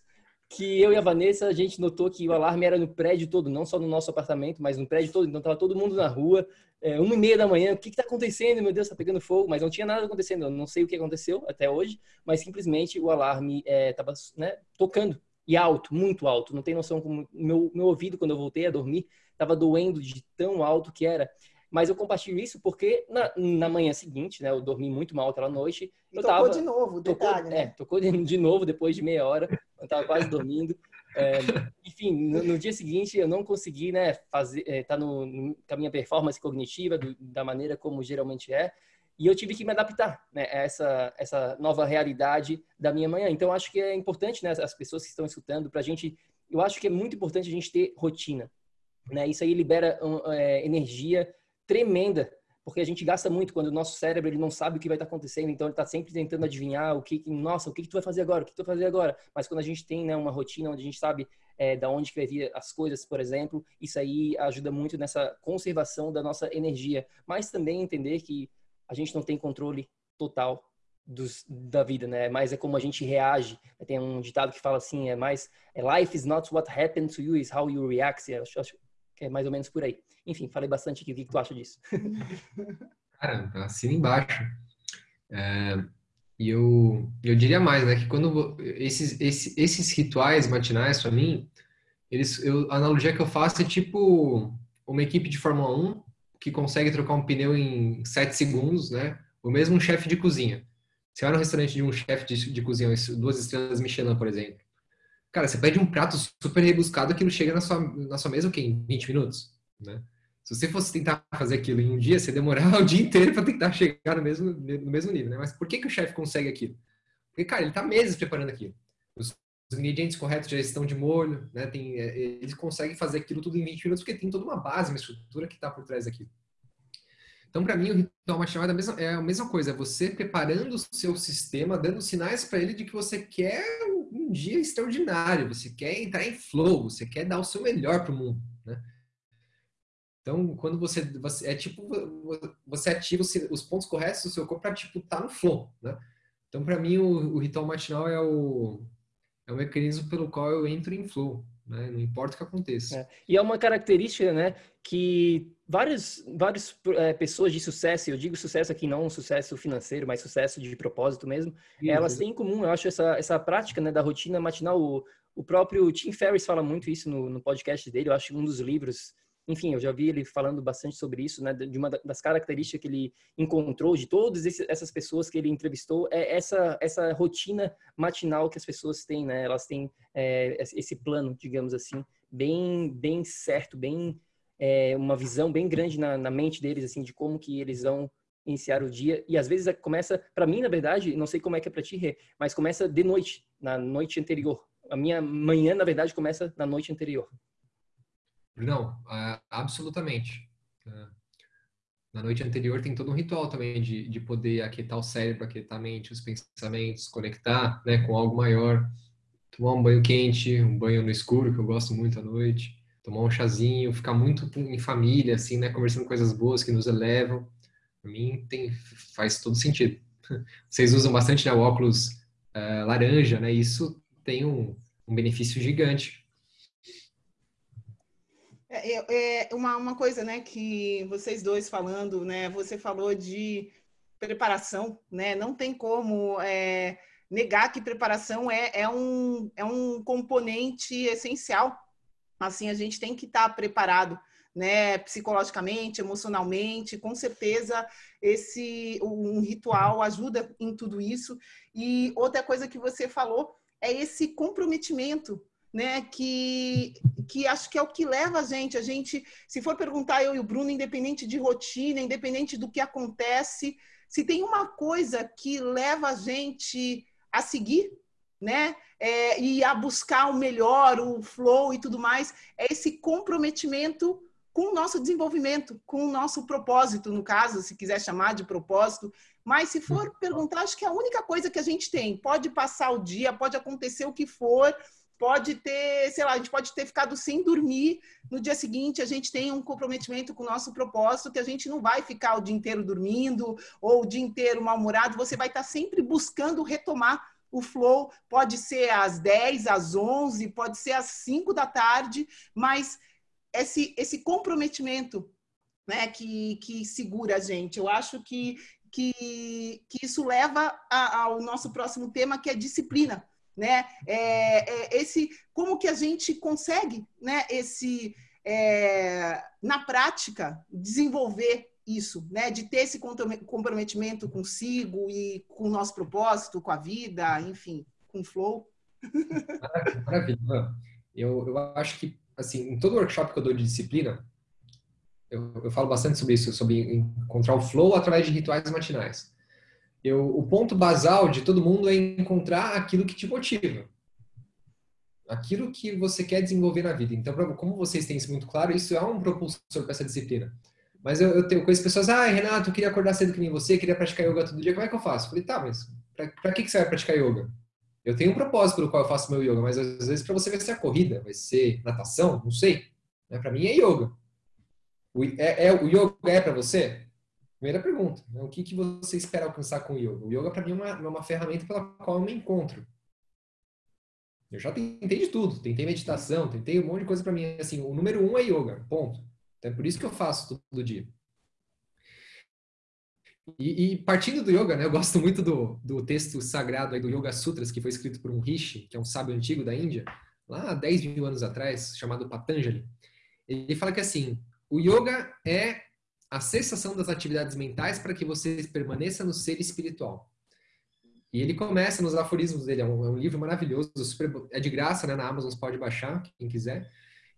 que eu e a Vanessa, a gente notou que o alarme era no prédio todo, não só no nosso apartamento, mas no prédio todo. Então, tava todo mundo na rua, é, uma e meia da manhã. O que está acontecendo? Meu Deus, está pegando fogo. Mas não tinha nada acontecendo. Eu não sei o que aconteceu até hoje, mas simplesmente o alarme estava é, né, tocando. E alto, muito alto. Não tem noção como... Meu, meu ouvido, quando eu voltei a dormir, estava doendo de tão alto que era. Mas eu compartilho isso porque na, na manhã seguinte, né, eu dormi muito mal aquela noite. Eu tocou tava, de novo, detalhe, tocou, né? É, tocou de, novo depois de meia hora. Eu estava quase dormindo. É, enfim, no, no, dia seguinte eu não consegui, né, fazer, é, tá no, no, com a minha performance cognitiva do, da maneira como geralmente é. E eu tive que me adaptar né, a essa, essa nova realidade da minha manhã. Então, acho que é importante, né, as pessoas que estão escutando, para a gente. Eu acho que é muito importante a gente ter rotina. Né? Isso aí libera é, energia tremenda, porque a gente gasta muito quando o nosso cérebro ele não sabe o que vai estar acontecendo, então ele está sempre tentando adivinhar o que, nossa, o que, que tu vai fazer agora, o que tu vai fazer agora. Mas quando a gente tem né, uma rotina onde a gente sabe é, da onde que vai vir as coisas, por exemplo, isso aí ajuda muito nessa conservação da nossa energia. Mas também entender que a gente não tem controle total dos, da vida, né? Mas é como a gente reage. Tem um ditado que fala assim, é mais é, life is not what happened to you, is how you react. Eu acho que é mais ou menos por aí. Enfim, falei bastante aqui. O que, tu acha disso? Cara, assina embaixo. É, e eu, eu diria mais, né? Que quando esses, esses, esses rituais matinais, para mim, eles, eu, a analogia que eu faço é tipo uma equipe de Fórmula 1 que consegue trocar um pneu em 7 segundos, né? O mesmo um chefe de cozinha. Você vai no restaurante de um chefe de, de cozinha, duas estrelas Michelin, por exemplo. Cara, você pede um prato super rebuscado, aquilo chega na sua, na sua mesa o quê? Em 20 minutos, né? Se você fosse tentar fazer aquilo em um dia, você demorar o dia inteiro para tentar chegar no mesmo, no mesmo nível, né? Mas por que, que o chefe consegue aquilo? Porque, cara, ele está meses preparando aquilo. Os, ingredientes corretos já estão de molho, né? Tem, é, eles conseguem fazer aquilo tudo em 20 minutos porque tem toda uma base, uma estrutura que está por trás daquilo. Então, para mim, o ritual matinal é é a mesma coisa. É você preparando o seu sistema, dando sinais para ele de que você quer um dia extraordinário, você quer entrar em flow, você quer dar o seu melhor para o mundo, né? Então, quando você, você é tipo você ativa os, os pontos corretos do seu corpo para tipo estar tá no flow, né? Então, para mim, o, o, ritual matinal é o é o mecanismo pelo qual eu entro em flow, né? Não importa o que aconteça. É. E é uma característica, né, que várias várias é, pessoas de sucesso, eu digo sucesso aqui não um sucesso financeiro, mas sucesso de propósito mesmo, Isso. elas têm em comum, eu acho essa essa prática, né, da rotina matinal. O, o próprio Tim Ferriss fala muito isso no, no podcast dele, eu acho um dos livros enfim, eu já vi ele falando bastante sobre isso, né? De uma das características que ele encontrou de todas essas pessoas que ele entrevistou é essa essa rotina matinal que as pessoas têm, né? Elas têm é, esse plano, digamos assim, bem bem certo, bem é, uma visão bem grande na, na mente deles, assim, de como que eles vão iniciar o dia. E às vezes começa para mim na verdade não sei como é que é para ti mas começa de noite na noite anterior. A minha manhã na verdade começa na noite anterior. Não, absolutamente. Na noite anterior tem todo um ritual também de, de poder aquietar o cérebro, aquietar a mente, os pensamentos, conectar né, com algo maior. tomar um banho quente, um banho no escuro, que eu gosto muito à noite, tomar um chazinho, ficar muito em família, assim, né? Conversando coisas boas que nos elevam. Para mim, tem, faz todo sentido. Vocês usam bastante né, o óculos uh, laranja, né? Isso tem um, um benefício gigante. É, é, é, uma, uma coisa, né, que vocês dois falando, né? Você falou de preparação, né? Não tem como é, negar que preparação é, é, um, é um componente essencial. Assim, a gente tem que estar preparado, né? Psicologicamente, emocionalmente, com certeza esse um ritual ajuda em tudo isso. E outra coisa que você falou é esse comprometimento, né? Que, que acho que é o que leva a gente. A gente, se for perguntar eu e o Bruno, independente de rotina, independente do que acontece, se tem uma coisa que leva a gente a seguir, né? É, e a buscar o melhor, o flow e tudo mais, é esse comprometimento com o nosso desenvolvimento, com o nosso propósito, no caso, se quiser chamar de propósito. Mas se for perguntar, acho que é a única coisa que a gente tem. Pode passar o dia, pode acontecer o que for, pode ter, sei lá, a gente pode ter ficado sem dormir. No dia seguinte, a gente tem um comprometimento com o nosso propósito, que a gente não vai ficar o dia inteiro dormindo ou o dia inteiro mal-humorado. Você vai estar sempre buscando retomar o flow. Pode ser às 10, às 11, pode ser às 5 da tarde, mas esse, esse comprometimento né, que, que segura a gente. Eu acho que, que, que isso leva a, ao nosso próximo tema, que é disciplina né? É, é, esse, como que a gente consegue, né? Esse, é, na prática, desenvolver isso, né? De ter esse comprometimento consigo e com o nosso propósito, com a vida, enfim, com o flow. Maravilha. Eu, eu acho que, assim, em todo workshop que eu dou de disciplina, eu, eu falo bastante sobre isso, sobre encontrar o flow através de rituais matinais eu, o ponto basal de todo mundo é encontrar aquilo que te motiva. Aquilo que você quer desenvolver na vida. Então, como vocês têm isso muito claro, isso é um propulsor para essa disciplina. Mas eu, eu tenho conheço pessoas, ah, Renato, eu queria acordar cedo que nem você, queria praticar yoga todo dia, como é que eu faço? Eu falei, tá, mas para que, que você vai praticar yoga? Eu tenho um propósito pelo qual eu faço meu yoga, mas às vezes para você vai ser a corrida, vai ser natação, não sei. Né? Para mim é yoga. O, é, é, o yoga é para você? Primeira pergunta, né? o que, que você espera alcançar com o yoga? O yoga, para mim, é uma, é uma ferramenta pela qual eu me encontro. Eu já tentei de tudo, tentei meditação, tentei um monte de coisa para mim. Assim, o número um é yoga, ponto. Então é por isso que eu faço todo dia. E, e, partindo do yoga, né, eu gosto muito do, do texto sagrado aí do Yoga Sutras, que foi escrito por um rishi, que é um sábio antigo da Índia, lá há 10 mil anos atrás, chamado Patanjali. Ele fala que assim, o yoga é a cessação das atividades mentais para que você permaneça no ser espiritual. E ele começa nos aforismos dele, é um, é um livro maravilhoso, super, é de graça, né, na Amazon, você pode baixar, quem quiser.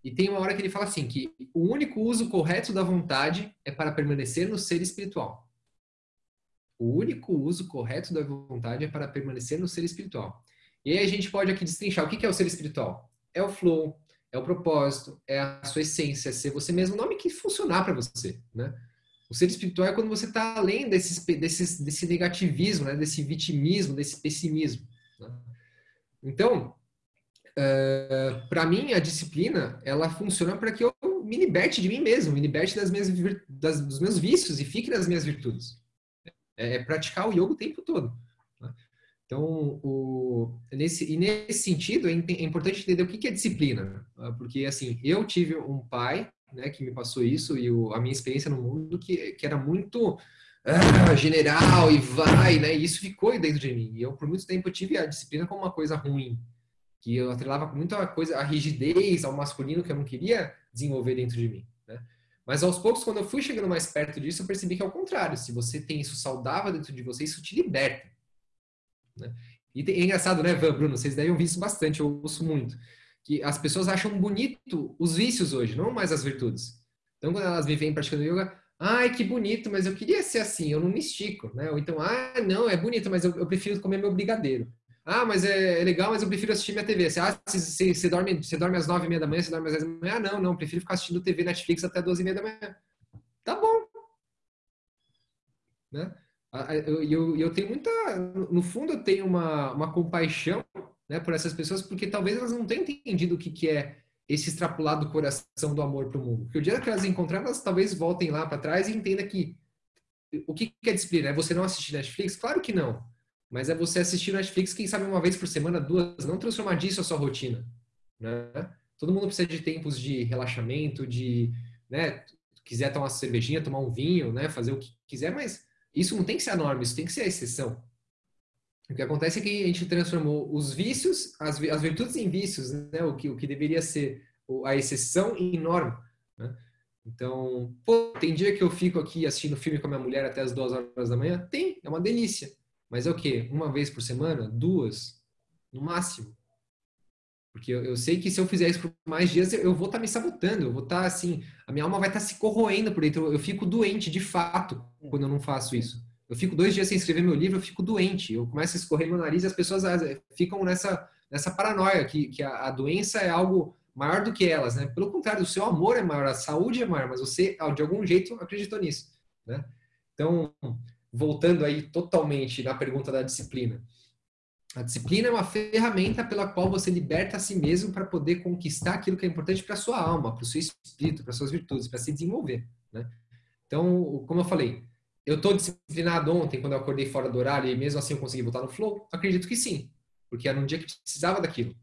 E tem uma hora que ele fala assim, que o único uso correto da vontade é para permanecer no ser espiritual. O único uso correto da vontade é para permanecer no ser espiritual. E aí a gente pode aqui destrinchar o que é o ser espiritual. É o flow, é o propósito, é a sua essência, é ser você mesmo, o nome que funcionar para você, né? O ser espiritual é quando você está além desses, desses, desse negativismo, né? desse vitimismo, desse pessimismo. Né? Então, eh, para mim, a disciplina, ela funciona para que eu me liberte de mim mesmo, me liberte das minhas, das, dos meus vícios e fique nas minhas virtudes. É, é praticar o yoga o tempo todo. Né? Então, o, nesse, e nesse sentido, é, é importante entender o que é disciplina. Né? Porque, assim, eu tive um pai né, que me passou isso e o, a minha experiência no mundo que, que era muito ah, general e vai, né? E isso ficou dentro de mim. E eu, por muito tempo, tive a disciplina como uma coisa ruim. Que eu atrelava muito a coisa, a rigidez, ao masculino que eu não queria desenvolver dentro de mim. Né? Mas aos poucos, quando eu fui chegando mais perto disso, eu percebi que é o contrário. Se você tem isso saudável dentro de você, isso te liberta. Né? E é engraçado, né, Bruno? Vocês devem ouvir isso bastante, eu ouço muito. Que as pessoas acham bonito os vícios hoje, não mais as virtudes. Então, quando elas me praticando yoga, ai, que bonito, mas eu queria ser assim, eu não me estico, né? Ou então, ah, não, é bonito, mas eu, eu prefiro comer meu brigadeiro. Ah, mas é, é, legal, mas eu prefiro assistir minha TV. Você, ah, você, você, dorme, você dorme às nove e meia da manhã, você dorme às dez da manhã? Ah, não, não, prefiro ficar assistindo TV Netflix até doze e meia da manhã. Tá bom. Né? Eu, eu, eu tenho muita. No fundo, eu tenho uma, uma compaixão né, por essas pessoas, porque talvez elas não tenham entendido o que, que é esse extrapolado coração do amor para o mundo. Porque o dia que elas encontrarem, elas talvez voltem lá para trás e entendam que o que, que é disciplina? É você não assistir Netflix? Claro que não. Mas é você assistir Netflix, quem sabe uma vez por semana, duas, não transformar disso a sua rotina. Né? Todo mundo precisa de tempos de relaxamento, de, né, quiser tomar uma cervejinha, tomar um vinho, né, fazer o que quiser, mas isso não tem que ser a norma, isso tem que ser a exceção. O que acontece é que a gente transformou os vícios, as, as virtudes em vícios, né? o, que, o que deveria ser a exceção em norma. Né? Então, pô, tem dia que eu fico aqui assistindo filme com a minha mulher até as duas horas da manhã? Tem, é uma delícia. Mas é o quê? Uma vez por semana? Duas? No máximo. Porque eu, eu sei que se eu fizer isso por mais dias, eu, eu vou estar tá me sabotando, eu vou estar tá, assim, a minha alma vai estar tá se corroendo por dentro. Eu, eu fico doente, de fato, quando eu não faço isso. Eu fico dois dias sem escrever meu livro, eu fico doente. Eu começo a escorrer meu nariz e as pessoas ah, ficam nessa, nessa paranoia que, que a, a doença é algo maior do que elas, né? Pelo contrário, o seu amor é maior, a saúde é maior, mas você, de algum jeito, acreditou nisso, né? Então, voltando aí totalmente na pergunta da disciplina. A disciplina é uma ferramenta pela qual você liberta a si mesmo para poder conquistar aquilo que é importante para a sua alma, para o seu espírito, para suas virtudes, para se desenvolver, né? Então, como eu falei, eu estou disciplinado ontem, quando eu acordei fora do horário e mesmo assim eu consegui voltar no flow? Acredito que sim, porque era um dia que precisava daquilo.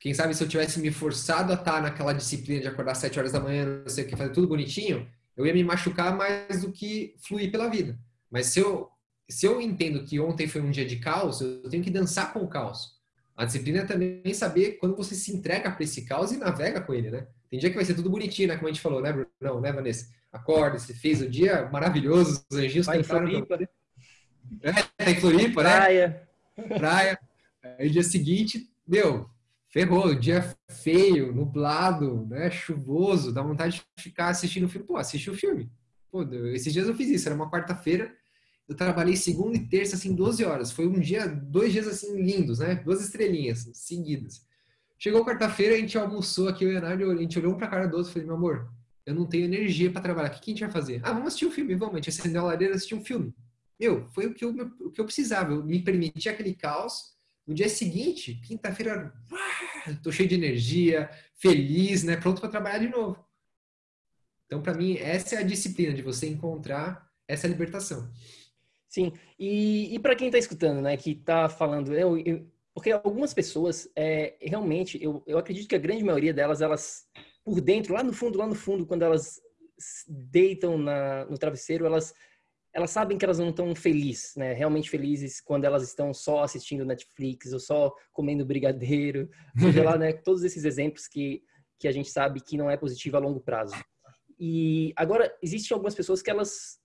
Quem sabe se eu tivesse me forçado a estar naquela disciplina de acordar às 7 horas da manhã, não sei o que, fazer tudo bonitinho, eu ia me machucar mais do que fluir pela vida. Mas se eu, se eu entendo que ontem foi um dia de caos, eu tenho que dançar com o caos. A disciplina é também saber quando você se entrega para esse caos e navega com ele, né? Tem dia que vai ser tudo bonitinho, né? Como a gente falou, né, Bruno? Não, né, Vanessa? acorda, você fez o dia maravilhoso, os anjinhos Vai cantaram. Em Floripa, né? É, tá em Floripa, né? Praia. Praia. Aí dia seguinte, meu, ferrou, dia feio, nublado, né, chuvoso, dá vontade de ficar assistindo o filme. Pô, assiste o filme. Pô, esses dias eu fiz isso, era uma quarta-feira, eu trabalhei segunda e terça, assim, 12 horas. Foi um dia, dois dias, assim, lindos, né? Duas estrelinhas, seguidas. Chegou quarta-feira, a gente almoçou aqui, o Leonardo, a gente olhou um pra cara do outro e falei, meu amor, eu não tenho energia para trabalhar. O que, que, a gente vai fazer? Ah, vamos assistir um filme, vamos. A gente acendeu a lareira e assistiu um filme. Meu, foi o que, eu, o que eu precisava. Eu me permiti aquele caos. No dia seguinte, quinta-feira, tô cheio de energia, feliz, né? Pronto para trabalhar de novo. Então, para mim, essa é a disciplina de você encontrar essa libertação. Sim, e, e para quem está escutando, né, que está falando, eu, eu, porque algumas pessoas, é, realmente, eu, eu acredito que a grande maioria delas, elas por dentro, lá no fundo, lá no fundo, quando elas deitam na, no travesseiro, elas elas sabem que elas não estão felizes, né? Realmente felizes quando elas estão só assistindo Netflix ou só comendo brigadeiro, seja lá, né? Todos esses exemplos que que a gente sabe que não é positivo a longo prazo. E agora existem algumas pessoas que elas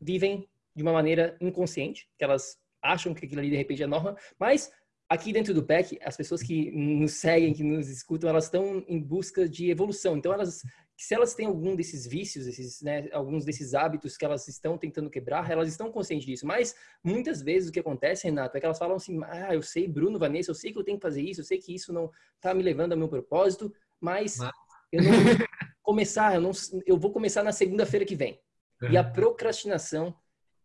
vivem de uma maneira inconsciente, que elas acham que aquilo ali de repente é norma, mas aqui dentro do PEC, as pessoas que nos seguem, que nos escutam, elas estão em busca de evolução. Então, elas, se elas têm algum desses vícios, esses, né, alguns desses hábitos que elas estão tentando quebrar, elas estão conscientes disso. Mas muitas vezes o que acontece, Renato, é que elas falam assim: ah, eu sei, Bruno, Vanessa, eu sei que eu tenho que fazer isso, eu sei que isso não está me levando ao meu propósito, mas eu não vou começar, eu, não, eu vou começar na segunda-feira que vem. E a procrastinação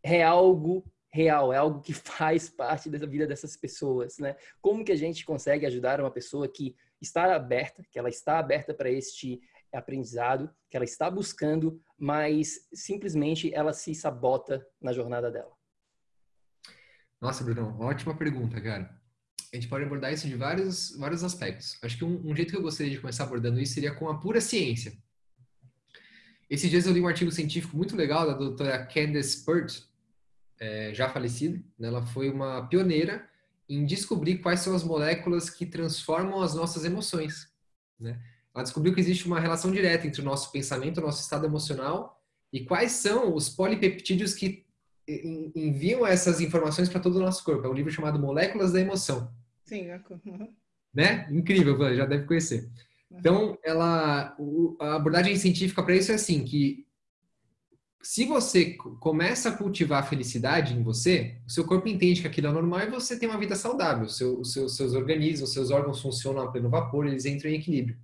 é algo real, é algo que faz parte da vida dessas pessoas, né? Como que a gente consegue ajudar uma pessoa que está aberta, que ela está aberta para este aprendizado, que ela está buscando, mas simplesmente ela se sabota na jornada dela? Nossa, Bruno, ótima pergunta, cara. A gente pode abordar isso de vários, vários aspectos. Acho que um, um jeito que eu gostaria de começar abordando isso seria com a pura ciência. Esses dias eu li um artigo científico muito legal da doutora Candace Pert, é, já falecida, né? ela foi uma pioneira em descobrir quais são as moléculas que transformam as nossas emoções. Né? Ela descobriu que existe uma relação direta entre o nosso pensamento, o nosso estado emocional e quais são os polipeptídeos que enviam essas informações para todo o nosso corpo. É um livro chamado Moléculas da Emoção. Sim. Uhum. né? Incrível, já deve conhecer. Então, ela, a abordagem científica para isso é assim, que se você começa a cultivar a felicidade em você, o seu corpo entende que aquilo é normal e você tem uma vida saudável. Seu, seu, seus organismos, seus órgãos funcionam a pleno vapor, eles entram em equilíbrio.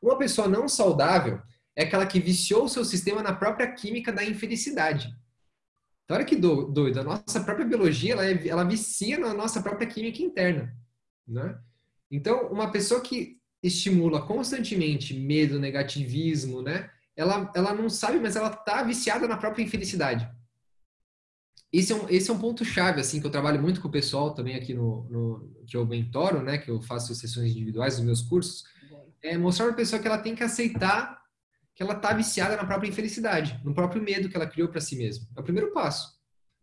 Uma pessoa não saudável é aquela que viciou o seu sistema na própria química da infelicidade. Então, olha que doido, a nossa própria biologia, ela, é, ela vicia na nossa própria química interna, né? Então, uma pessoa que estimula constantemente medo, negativismo, né? Ela, ela não sabe, mas ela tá viciada na própria infelicidade. Esse é um, esse é um ponto chave, assim, que eu trabalho muito com o pessoal também aqui no, no que eu mentoro, né? Que eu faço sessões individuais dos meus cursos. É mostrar para a pessoa que ela tem que aceitar que ela tá viciada na própria infelicidade, no próprio medo que ela criou para si mesma. É o primeiro passo,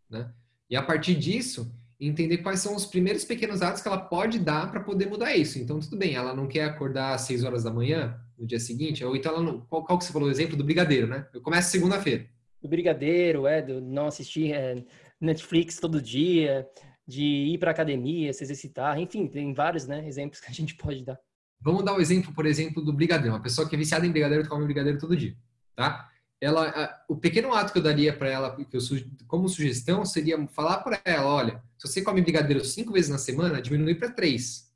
né? E a partir disso, entender quais são os primeiros pequenos atos que ela pode dar para poder mudar isso. Então, tudo bem, ela não quer acordar às 6 horas da manhã no dia seguinte, ou então ela não, qual, qual que você falou o exemplo do brigadeiro, né? Eu começo segunda-feira. Do brigadeiro, é, do não assistir é, Netflix todo dia, de ir para academia, se exercitar, enfim, tem vários, né, exemplos que a gente pode dar. Vamos dar o um exemplo, por exemplo, do brigadeiro. Uma pessoa que é viciada em brigadeiro come brigadeiro todo dia, tá? ela, a, o pequeno ato que eu daria para ela, que eu, como sugestão, seria falar para ela, olha, se você come brigadeiro cinco vezes na semana, diminui para três.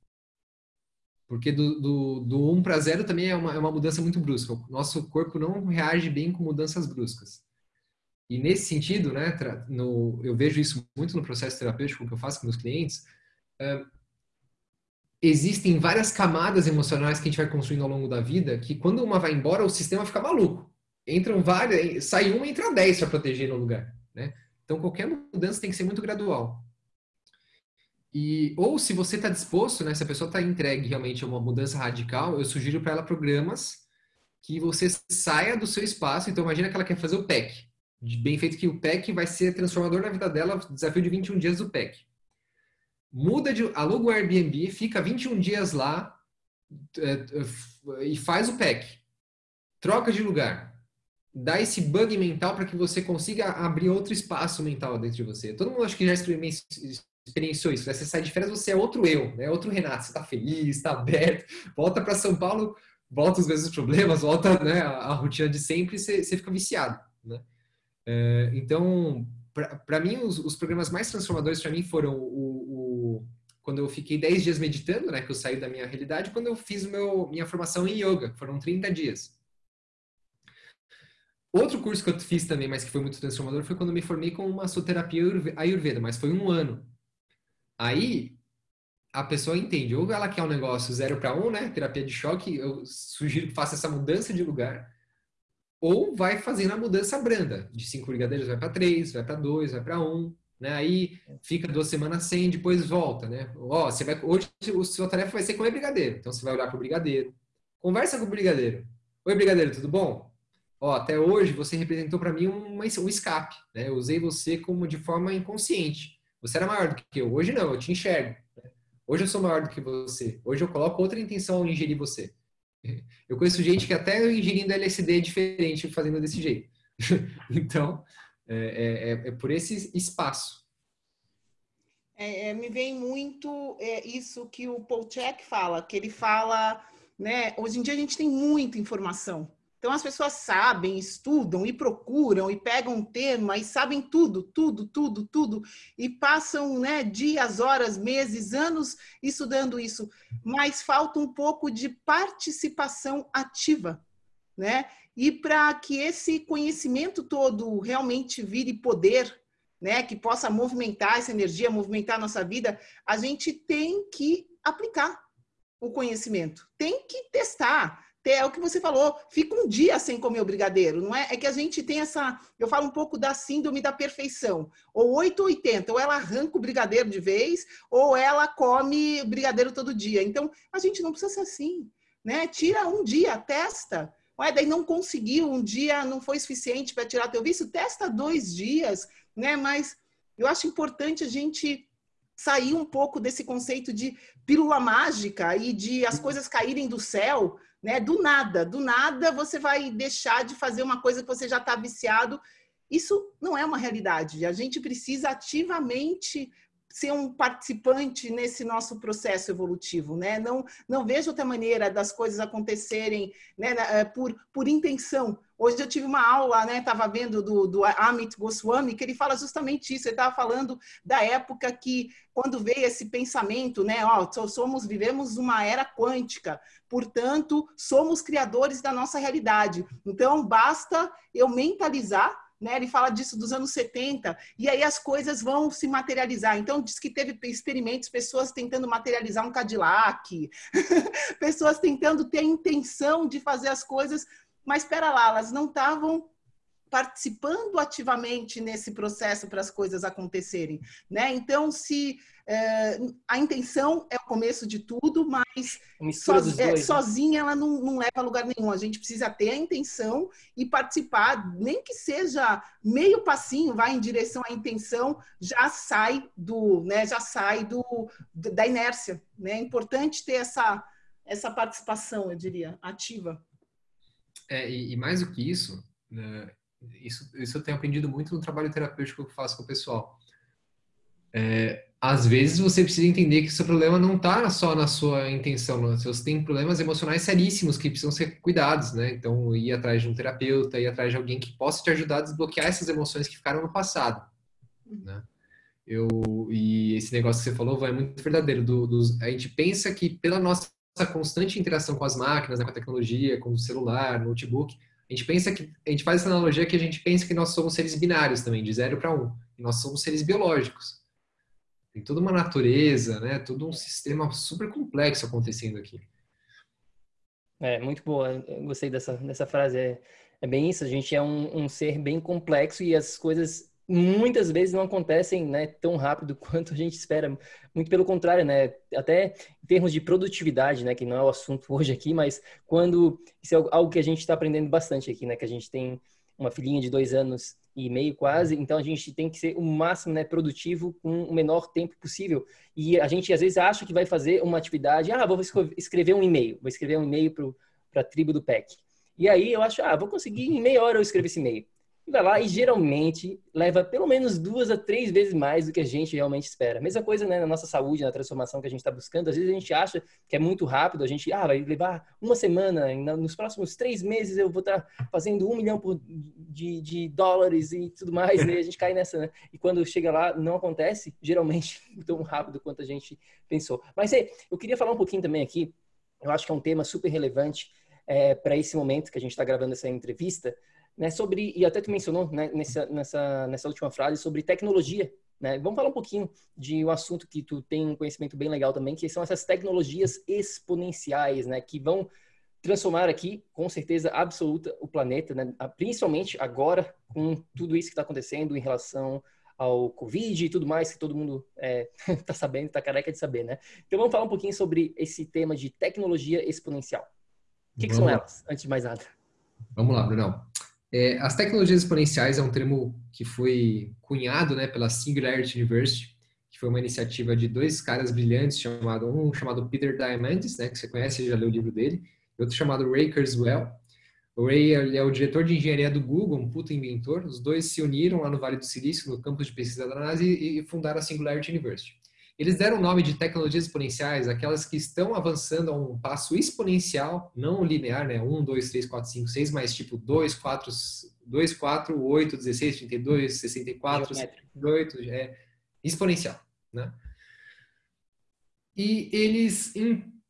Porque do, do, do 1 para 0 também é uma, é uma mudança muito brusca. O nosso corpo não reage bem com mudanças bruscas. E nesse sentido, né, no, eu vejo isso muito no processo terapêutico que eu faço com meus clientes, uh, existem várias camadas emocionais que a gente vai construindo ao longo da vida que quando uma vai embora, o sistema fica maluco entram várias, sai uma, entra dez para proteger no lugar, né? Então qualquer mudança tem que ser muito gradual. E ou se você está disposto, né, se a pessoa está entregue realmente a uma mudança radical, eu sugiro para ela programas que você saia do seu espaço. Então imagina que ela quer fazer o PEC, bem feito que o PEC vai ser transformador na vida dela, desafio de 21 dias do PEC. Muda de aluga o Airbnb, fica 21 dias lá é, é, e faz o PEC. Troca de lugar dá esse bug mental para que você consiga abrir outro espaço mental dentro de você. Todo mundo acho que já experienciou isso. Né? Você sai de férias, você é outro eu, né? Outro Renato. Você está feliz, está aberto, volta para São Paulo, volta os mesmos problemas, volta né, a, rotina de sempre você, você fica viciado, né? É, então, para mim, os, os, programas mais transformadores para mim foram o, o, quando eu fiquei 10 dias meditando, né? Que eu saí da minha realidade, quando eu fiz meu, minha formação em yoga, foram 30 dias. Outro curso que eu fiz também, mas que foi muito transformador, foi quando eu me formei com uma massoterapia ayurveda, mas foi um ano. Aí a pessoa entende, ou ela quer um negócio zero para um, né, terapia de choque, eu sugiro que faça essa mudança de lugar, ou vai fazendo a mudança branda, de cinco brigadeiros vai para três, vai para dois, vai para um, né? Aí fica duas semanas sem, depois volta, né? Ó, você vai hoje a sua tarefa vai ser comer brigadeiro, então você vai olhar para o brigadeiro, conversa com o brigadeiro. Oi, brigadeiro, tudo bom? ó, até hoje você representou para mim um, um escape, né? Eu usei você como de forma inconsciente. Você era maior do que eu. Hoje não, eu te enxergo. Hoje eu sou maior do que você. Hoje eu coloco outra intenção ao ingerir você. Eu conheço gente que até ingerindo LSD é diferente fazendo desse jeito. então, é, é, é, é, por esse espaço. É, é, me vem muito é, isso que o Paul Check fala, que ele fala, né? Hoje em dia a gente tem muita informação. Então as pessoas sabem, estudam e procuram e pegam um tema e sabem tudo, tudo, tudo, tudo. E passam né, dias, horas, meses, anos estudando isso, mas falta um pouco de participação ativa, né? E para que esse conhecimento todo realmente vire poder, né, que possa movimentar essa energia, movimentar a nossa vida, a gente tem que aplicar o conhecimento, tem que testar é o que você falou, fica um dia sem comer o brigadeiro, não é? É que a gente tem essa, eu falo um pouco da síndrome da perfeição, ou 8 ou 80, ou ela arranca o brigadeiro de vez, ou ela come brigadeiro todo dia. Então, a gente não precisa ser assim, né? Tira um dia, testa. Ué, daí não conseguiu, um dia não foi suficiente para tirar teu vício, testa dois dias, né? Mas eu acho importante a gente sair um pouco desse conceito de pílula mágica e de as coisas caírem do céu, né? Do nada, do nada você vai deixar de fazer uma coisa que você já está viciado. Isso não é uma realidade. A gente precisa ativamente ser um participante nesse nosso processo evolutivo, né? Não, não vejo outra maneira das coisas acontecerem né, eh, por, por intenção. Hoje eu tive uma aula, né? Estava vendo do, do Amit Goswami, que ele fala justamente isso. Ele estava falando da época que, quando veio esse pensamento, né? Ó, somos, vivemos uma era quântica, portanto, somos criadores da nossa realidade. Então, basta eu mentalizar né? Ele fala disso dos anos 70, e aí as coisas vão se materializar. Então, diz que teve experimentos, pessoas tentando materializar um Cadillac, pessoas tentando ter a intenção de fazer as coisas, mas espera lá, elas não estavam participando ativamente nesse processo para as coisas acontecerem, né? Então, se é, a intenção é o começo de tudo, mas soz, é, dois, é, sozinha ela não, não, leva a lugar nenhum. A gente precisa ter a intenção e participar, nem que seja meio passinho, vai em direção à intenção, já sai do, né? Já sai do da inércia, né? É importante ter essa essa participação, eu diria, ativa. É, e, e mais do que isso, né, isso, isso eu tenho aprendido muito no trabalho terapêutico que eu faço com o pessoal. É, às vezes você precisa entender que o seu problema não está só na sua intenção, né? você tem problemas emocionais seríssimos que precisam ser cuidados, né? Então, ir atrás de um terapeuta, ir atrás de alguém que possa te ajudar a desbloquear essas emoções que ficaram no passado, né? Eu, e esse negócio que você falou é muito verdadeiro. Do, do, a gente pensa que pela nossa constante interação com as máquinas, né, com a tecnologia, com o celular, notebook, a gente pensa que a gente faz essa analogia que a gente pensa que nós somos seres binários também, de zero para um. E nós somos seres biológicos. Tem toda uma natureza, né? Todo um sistema super complexo acontecendo aqui. É, muito boa. Eu gostei dessa, dessa frase. É, é bem isso. A gente é um, um ser bem complexo e as coisas muitas vezes não acontecem né, tão rápido quanto a gente espera. Muito pelo contrário, né? Até em termos de produtividade, né, que não é o assunto hoje aqui, mas quando isso é algo que a gente está aprendendo bastante aqui, né, que a gente tem uma filhinha de dois anos e meio quase, então a gente tem que ser o máximo né, produtivo com o menor tempo possível. E a gente às vezes acha que vai fazer uma atividade, ah, vou escrever um e-mail, vou escrever um e-mail para a tribo do PEC. E aí eu acho, ah, vou conseguir em meia hora eu escrever esse e-mail vai lá e geralmente leva pelo menos duas a três vezes mais do que a gente realmente espera. Mesma coisa né, na nossa saúde, na transformação que a gente está buscando. Às vezes a gente acha que é muito rápido, a gente ah, vai levar uma semana, nos próximos três meses eu vou estar tá fazendo um milhão por, de, de, dólares e tudo mais, né? a gente cai nessa, né? E quando chega lá, não acontece, geralmente, tão rápido quanto a gente pensou. Mas eu queria falar um pouquinho também aqui, eu acho que é um tema super relevante é, para esse momento que a gente está gravando essa entrevista, né, sobre, e até tu mencionou né, nessa, nessa, nessa última frase, sobre tecnologia. Né? Vamos falar um pouquinho de um assunto que tu tem um conhecimento bem legal também, que são essas tecnologias exponenciais, né, que vão transformar aqui, com certeza absoluta, o planeta, né? principalmente agora, com tudo isso que está acontecendo em relação ao Covid e tudo mais que todo mundo está é, tá sabendo, está careca de saber, né? Então vamos falar um pouquinho sobre esse tema de tecnologia exponencial. O que, que são elas, antes de mais nada? Vamos lá, Brunão. É, as tecnologias exponenciais é um termo que foi cunhado né, pela Singularity University, que foi uma iniciativa de dois caras brilhantes, chamado, um chamado Peter Diamandis, né, que você conhece, já leu o livro dele, e outro chamado Ray Kurzweil. O Ray é o diretor de engenharia do Google, um puto inventor. Os dois se uniram lá no Vale do Silício, no campus de pesquisa da NASA, e, e fundaram a Singularity University. Eles deram o nome de tecnologias exponenciais aquelas que estão avançando a um passo exponencial, não linear, né? 1, 2, 3, 4, 5, 6, mas tipo 2, 4, 2, 4, 8, 16, 32, 64, 58, é exponencial, né? E eles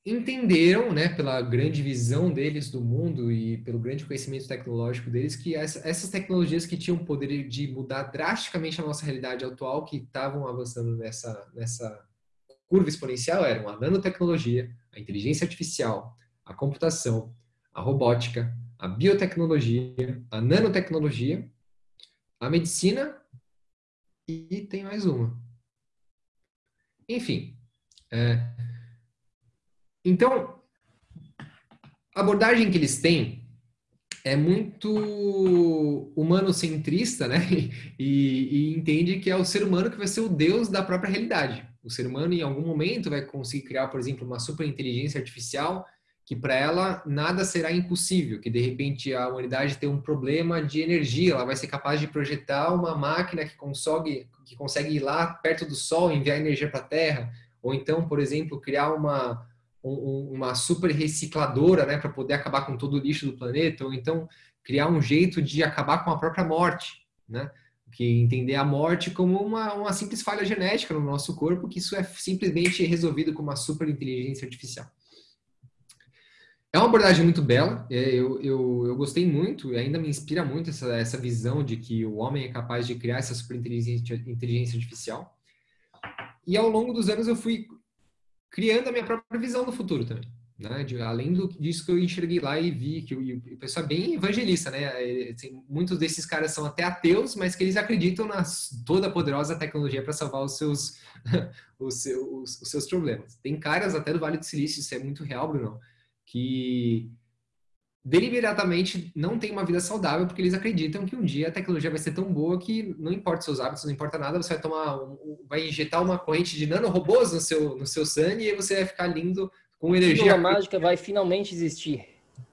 entenderam, né, pela grande visão deles do mundo e pelo grande conhecimento tecnológico deles, que essas tecnologias que tinham poder de mudar drasticamente a nossa realidade atual, que estavam avançando nessa, nessa curva exponencial, eram a nanotecnologia, a inteligência artificial, a computação, a robótica, a biotecnologia, a nanotecnologia, a medicina e tem mais uma. Enfim, é, então, a abordagem que eles têm é muito humanocentrista, né? E, e, entende que é o ser humano que vai ser o deus da própria realidade. O ser humano, em algum momento, vai conseguir criar, por exemplo, uma superinteligência artificial que para ela nada será impossível, que de repente a humanidade tem um problema de energia, ela vai ser capaz de projetar uma máquina que consegue, que consegue ir lá perto do Sol, enviar energia para a Terra, ou então, por exemplo, criar uma um, uma super recicladora, né, para poder acabar com todo o lixo do planeta, ou então criar um jeito de acabar com a própria morte, né? Que entender a morte como uma, uma simples falha genética no nosso corpo, que isso é simplesmente resolvido com uma super inteligência artificial. É uma abordagem muito bela, é, eu, eu, eu gostei muito e ainda me inspira muito essa, essa visão de que o homem é capaz de criar essa superinteligência inteligência artificial. E ao longo dos anos eu fui criando a minha própria visão do futuro também. Né? De, além do, disso que eu enxerguei lá e vi que o, pessoal é bem evangelista, né? Assim, muitos desses caras são até ateus, mas que eles acreditam na toda poderosa tecnologia para salvar os seus, os, seus, os seus problemas. Tem caras até do Vale do Silício, isso é muito real, Bruno, que deliberadamente não tem uma vida saudável porque eles acreditam que um dia a tecnologia vai ser tão boa que não importa seus hábitos, não importa nada, você vai tomar, vai injetar uma corrente de nanorobôs no seu, no seu sangue e você vai ficar lindo com energia. A mágica vai finalmente existir.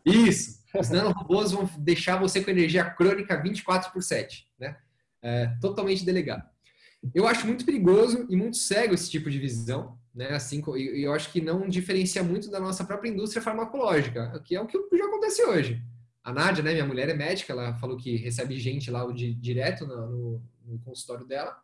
Isso. Os nanorobôs vão deixar você com energia crônica 24 por 7, né? É, totalmente delegado. Eu acho muito perigoso e muito cego esse tipo de visão, né? Assim, e eu acho que não diferencia muito da nossa própria indústria farmacológica, que é o que já acontece hoje. A Nádia, né, minha mulher é médica, ela falou que recebe gente lá de, direto no, no, no consultório dela.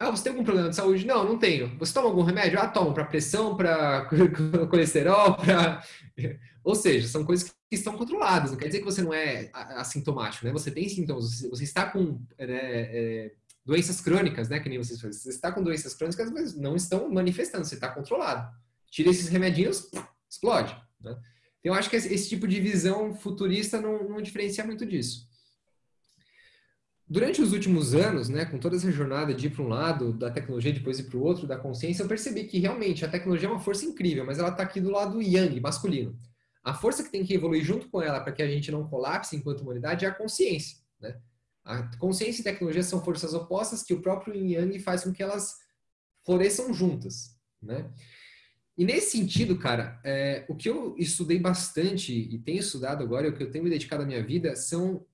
Ah, você tem algum problema de saúde? Não, não tenho. Você toma algum remédio? Ah, tomo para pressão, para colesterol, para. Ou seja, são coisas que estão controladas. Não quer dizer que você não é assintomático, né? Você tem sintomas, você, está com né, é, doenças crônicas, né? Que nem vocês fazem. Você está com doenças crônicas, mas não estão manifestando, você está controlado. Tira esses remedinhos, explode. Né? Então, eu acho que esse tipo de visão futurista não, não diferencia muito disso. Durante os últimos anos, né, com toda essa jornada de ir para um lado da tecnologia, depois ir para o outro, da consciência, eu percebi que realmente a tecnologia é uma força incrível, mas ela está aqui do lado yang, masculino. A força que tem que evoluir junto com ela para que a gente não colapse enquanto humanidade é a consciência. Né? A consciência e tecnologia são forças opostas que o próprio yin yang faz com que elas floresçam juntas. Né? E nesse sentido, cara, é, o que eu estudei bastante e tenho estudado agora, e o que eu tenho me dedicado à minha vida, são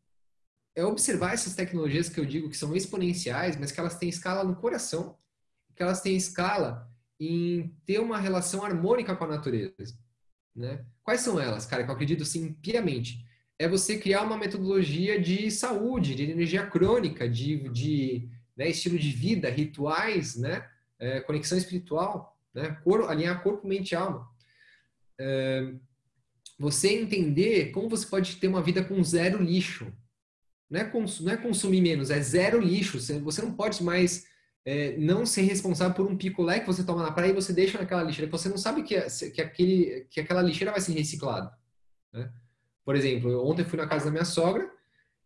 é observar essas tecnologias que eu digo que são exponenciais, mas que elas têm escala no coração, que elas têm escala em ter uma relação harmônica com a natureza. Né? Quais são elas, cara? Que eu acredito sim piamente. É você criar uma metodologia de saúde, de energia crônica, de, de né, estilo de vida, rituais, né? É, conexão espiritual, né? Cor, alinhar corpo, mente e alma. É, você entender como você pode ter uma vida com zero lixo, não é, cons não é consumir menos, é zero lixo. Você não pode mais é, não ser responsável por um picolé que você toma na praia e você deixa naquela lixeira, você não sabe que, que, aquele, que aquela lixeira vai ser reciclada. Né? Por exemplo, ontem fui na casa da minha sogra,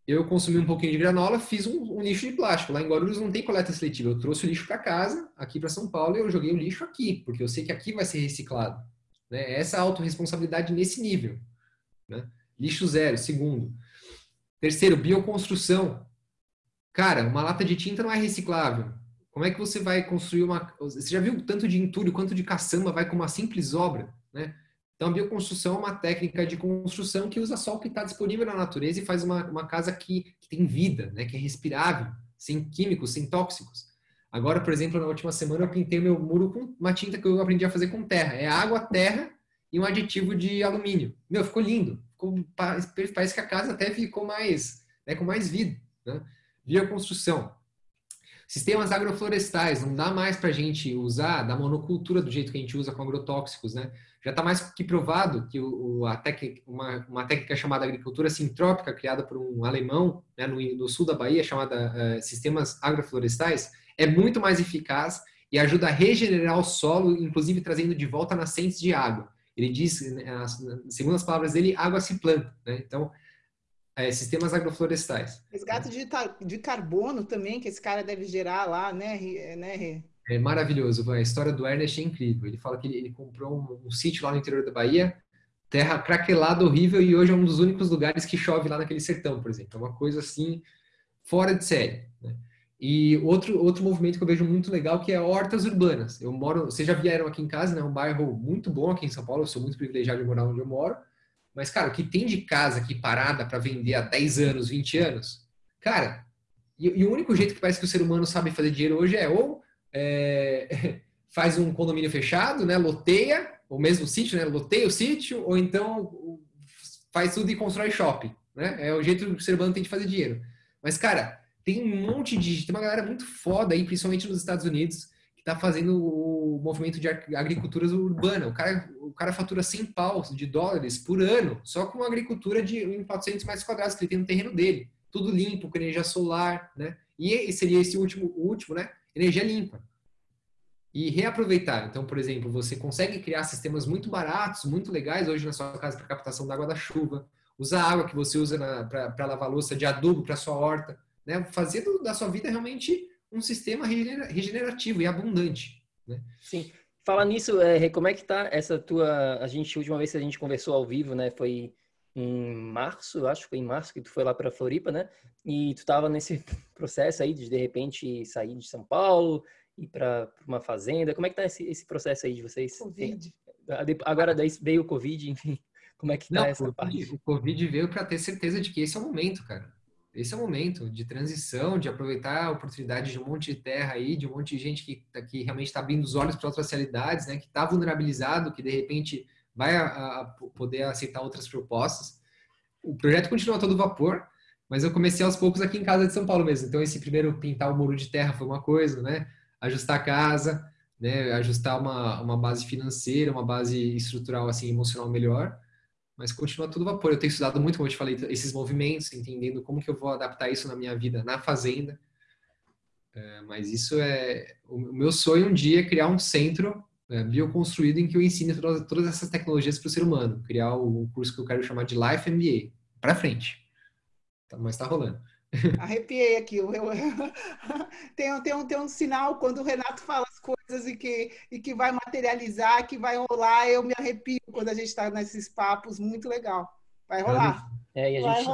eu consumi um pouquinho de granola, fiz um, um lixo de plástico. Lá em Guarulhos não tem coleta seletiva. Eu trouxe o lixo para casa, aqui para São Paulo, e eu joguei o lixo aqui, porque eu sei que aqui vai ser reciclado. Né? Essa autorresponsabilidade nesse nível. Né? Lixo zero. Segundo, Terceiro, bioconstrução. Cara, uma lata de tinta não é reciclável. Como é que você vai construir uma. Você já viu tanto de entulho quanto de caçamba vai com uma simples obra, né? Então, a bioconstrução é uma técnica de construção que usa só o que está disponível na natureza e faz uma, uma casa que, que, tem vida, né? que é respirável, sem químicos, sem tóxicos. Agora, por exemplo, na última semana eu pintei meu muro com uma tinta que eu aprendi a fazer com terra. É água, terra e um aditivo de alumínio. Meu, ficou lindo parece que a casa até ficou mais, né, com mais vida, né? Via construção. Sistemas agroflorestais, não dá mais para a gente usar da monocultura do jeito que a gente usa com agrotóxicos, né? Já está mais que provado que o, a tec, uma, uma técnica chamada agricultura sintrópica, criada por um alemão né, no, no, sul da Bahia, chamada uh, sistemas agroflorestais, é muito mais eficaz e ajuda a regenerar o solo, inclusive trazendo de volta nascentes de água. Ele diz, né, segundo as palavras dele, água se planta. Né? Então, é, sistemas agroflorestais. Resgate de, de carbono também, que esse cara deve gerar lá, né? né? É maravilhoso. A história do Ernest é incrível. Ele fala que ele, ele comprou um, um, sítio lá no interior da Bahia, terra craquelada, horrível, e hoje é um dos únicos lugares que chove lá naquele sertão, por exemplo. É uma coisa assim, fora de série. Né? E outro, outro movimento que eu vejo muito legal que é hortas urbanas. Eu moro, vocês já vieram aqui em casa, né? É um bairro muito bom aqui em São Paulo, eu sou muito privilegiado de morar onde eu moro. Mas, cara, o que tem de casa aqui parada para vender há 10 anos, 20 anos, cara, e, e, o único jeito que parece que o ser humano sabe fazer dinheiro hoje é ou é, faz um condomínio fechado, né? Loteia, ou mesmo sítio, né? Loteia o sítio, ou então faz tudo e constrói shopping, né? É o jeito que o ser humano tem de fazer dinheiro. Mas, cara, tem um monte de. Tem uma galera muito foda aí, principalmente nos Estados Unidos, que está fazendo o movimento de agricultura urbana. O cara, o cara fatura 100 pau de dólares por ano só com agricultura de em 400 metros quadrados que ele tem no terreno dele. Tudo limpo, com energia solar, né? E seria esse último, o último, né? Energia limpa. E reaproveitar. Então, por exemplo, você consegue criar sistemas muito baratos, muito legais hoje na sua casa para captação da água da chuva. Usar a água que você usa para lavar louça de adubo para sua horta. Né? Fazer da sua vida realmente um sistema regenerativo e abundante. Né? Sim. Fala nisso, é, como é que tá essa tua... A gente, última vez que a gente conversou ao vivo, né? Foi em março, acho que foi em março que tu foi lá para Floripa, né? E tu estava nesse processo aí de de repente sair de São Paulo, ir para uma fazenda. Como é que tá esse, esse processo aí de vocês? Covid. Agora daí veio o Covid, enfim. Como é que tá Não, essa o parte? O Covid veio para ter certeza de que esse é o momento, cara. Esse é o momento de transição, de aproveitar a oportunidade de um monte de terra aí, de um monte de gente que, tá, que realmente está abrindo os olhos para outras realidades, né? Que está vulnerabilizado, que de repente vai a, a poder aceitar outras propostas. O projeto continua todo vapor, mas eu comecei aos poucos aqui em casa de São Paulo mesmo. Então, esse primeiro pintar o muro de terra foi uma coisa, né? Ajustar a casa, né? Ajustar uma, uma base financeira, uma base estrutural, assim, emocional melhor. Mas continua todo vapor. Eu tenho estudado muito, como eu te falei, esses movimentos, entendendo como que eu vou adaptar isso na minha vida, na fazenda. É, mas isso é... O meu sonho um dia é criar um centro é, bioconstruído em que eu ensine todas, todas essas tecnologias para o ser humano. Criar o curso que eu quero chamar de Life MBA. Para frente. Tá, mas está rolando. Arrepiei aqui. Eu, eu, tem, tem, um, tem um sinal quando o Renato fala as coisas e que, e que vai materializar, que vai rolar. Eu me arrepio quando a gente está nesses papos. Muito legal. Vai rolar. É, e a gente,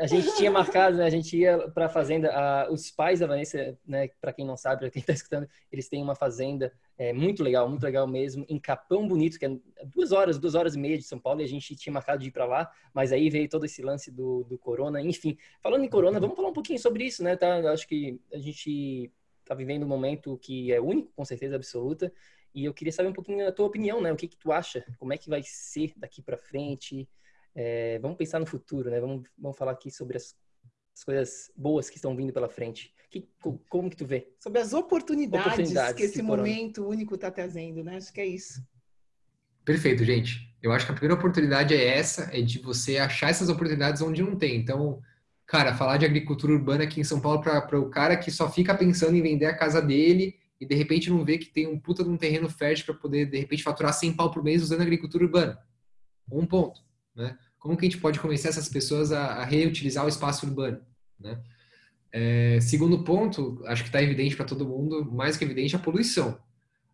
a gente tinha marcado, né, a gente ia para a fazenda, os pais da Vanessa, né, para quem não sabe, para quem está escutando, eles têm uma fazenda é, muito legal, muito legal mesmo, em Capão Bonito, que é duas horas, duas horas e meia de São Paulo, e a gente tinha marcado de ir para lá, mas aí veio todo esse lance do, do corona, enfim. Falando em corona, vamos falar um pouquinho sobre isso, né, tá? acho que a gente está vivendo um momento que é único, com certeza absoluta, e eu queria saber um pouquinho a tua opinião, né, o que que tu acha, como é que vai ser daqui para frente, é, vamos pensar no futuro, né? Vamos, vamos falar aqui sobre as, as coisas boas que estão vindo pela frente. Que, como que tu vê? Sobre as oportunidades, oportunidades que esse momento único está trazendo, né? Acho que é isso. Perfeito, gente. Eu acho que a primeira oportunidade é essa, é de você achar essas oportunidades onde não tem. Então, cara, falar de agricultura urbana aqui em São Paulo para o cara que só fica pensando em vender a casa dele e de repente não vê que tem um puta de um terreno fértil para poder de repente faturar 100 pau por mês usando agricultura urbana. Um ponto. Né? Como que a gente pode convencer essas pessoas a, a reutilizar o espaço urbano? Né? É, segundo ponto, acho que está evidente para todo mundo, mais que evidente, a poluição.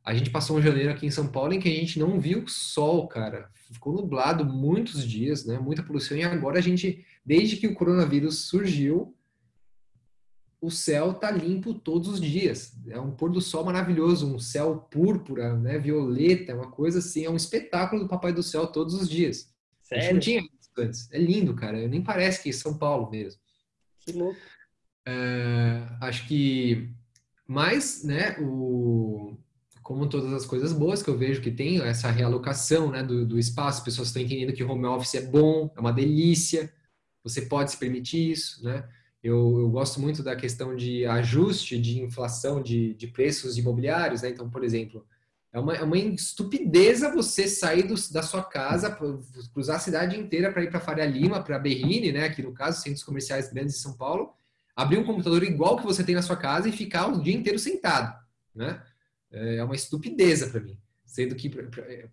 A gente passou um janeiro aqui em São Paulo em que a gente não viu sol, cara. Ficou nublado muitos dias, né? Muita poluição. E agora a gente, desde que o coronavírus surgiu, o céu tá limpo todos os dias. É um pôr do sol maravilhoso, um céu púrpura, né? Violeta, uma coisa assim. É um espetáculo do Papai do Céu todos os dias. Sério? Não tinha isso antes. É lindo, cara. Nem parece que é São Paulo mesmo. Que louco. É, acho que mais, né, o, como todas as coisas boas que eu vejo que tem, essa realocação né, do, do espaço, as pessoas estão entendendo que home office é bom, é uma delícia, você pode se permitir isso, né? Eu, eu gosto muito da questão de ajuste de inflação de, de preços imobiliários, né? Então, por exemplo, é uma, é uma estupideza você sair do, da sua casa, cruzar a cidade inteira para ir para Faria Lima, para Berrine, né? Aqui no caso, centros comerciais grandes de São Paulo, abrir um computador igual que você tem na sua casa e ficar o dia inteiro sentado, né? É uma estupideza para mim. Sendo que,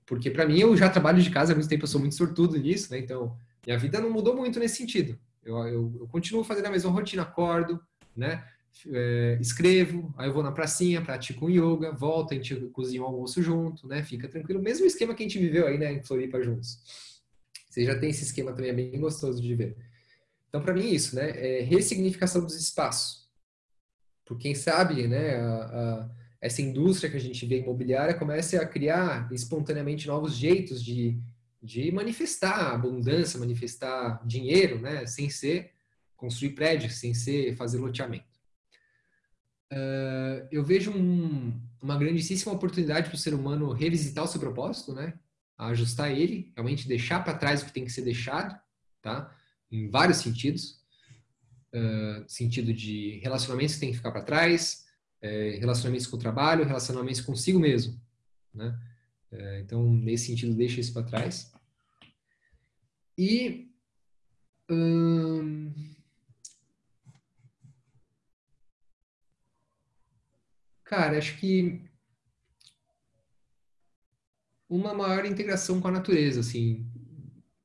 porque para mim eu já trabalho de casa há muito tempo, eu sou muito sortudo nisso, né? Então, minha vida não mudou muito nesse sentido. Eu, eu, eu continuo fazendo a mesma rotina, acordo, né? É, escrevo, aí eu vou na pracinha, pratico um yoga, volto, a gente cozinha o um almoço junto, né? Fica tranquilo. Mesmo esquema que a gente viveu aí, né, em Floripa juntos. Você já tem esse esquema também, é bem gostoso de ver. Então, para mim, é isso, né? É ressignificação dos espaços. Por quem sabe, né, a, a, essa indústria que a gente vê imobiliária comece a criar espontaneamente novos jeitos de, de manifestar abundância, manifestar dinheiro, né? Sem ser construir prédios, sem ser fazer loteamento. Uh, eu vejo um, uma grandíssima oportunidade para o ser humano revisitar o seu propósito, né? ajustar ele, realmente deixar para trás o que tem que ser deixado, tá? Em vários sentidos. Uh, sentido de relacionamentos que tem que ficar para trás, é, relacionamentos com o trabalho, relacionamentos consigo mesmo, né? É, então, nesse sentido, deixa isso para trás. E. Hum, cara, acho que uma maior integração com a natureza, assim,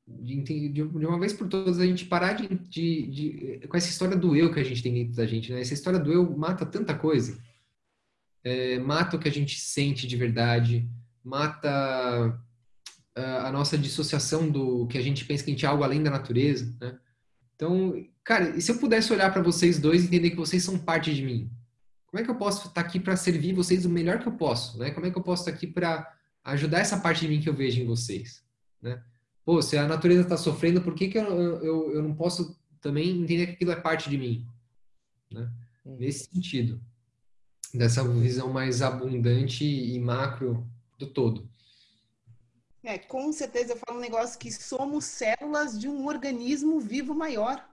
de, de, uma vez por todas a gente parar de, de, de, com essa história do eu que a gente tem dentro da gente, né? Essa história do eu mata tanta coisa, é, mata o que a gente sente de verdade, mata a, a nossa dissociação do que a gente pensa que a gente é algo além da natureza, né? Então, cara, e se eu pudesse olhar para vocês dois e entender que vocês são parte de mim? Como é que eu posso estar aqui para servir vocês o melhor que eu posso, né? Como é que eu posso estar aqui para ajudar essa parte de mim que eu vejo em vocês, né? Pô, se a natureza está sofrendo, por que, que eu, eu, eu não posso também entender que aquilo é parte de mim? Né? Uhum. Nesse sentido, dessa visão mais abundante e macro do todo. É, com certeza eu falo um negócio que somos células de um organismo vivo maior.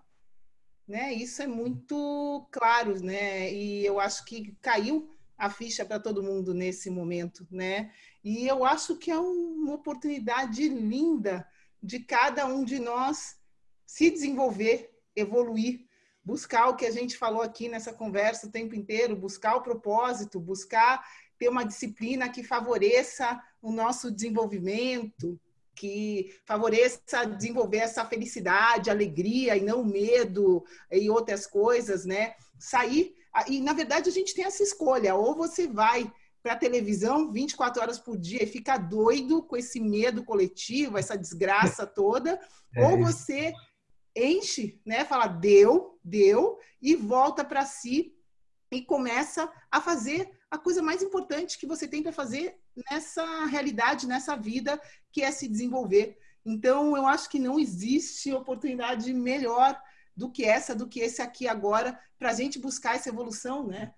Né? Isso é muito claro, né? E eu acho que caiu a ficha para todo mundo nesse momento, né? E eu acho que é uma oportunidade linda de cada um de nós se desenvolver, evoluir, buscar o que a gente falou aqui nessa conversa o tempo inteiro, buscar o propósito, buscar ter uma disciplina que favoreça o nosso desenvolvimento, que favoreça desenvolver essa felicidade, alegria e não medo e outras coisas, né? Sair e na verdade a gente tem essa escolha, ou você vai para a televisão 24 horas por dia e fica doido com esse medo coletivo, essa desgraça toda, é ou você enche, né, fala deu, deu e volta para si e começa a fazer a coisa mais importante que você tem para fazer nessa realidade, nessa vida, que é se desenvolver. Então, eu acho que não existe oportunidade melhor do que essa, do que esse aqui agora, para a gente buscar essa evolução, né?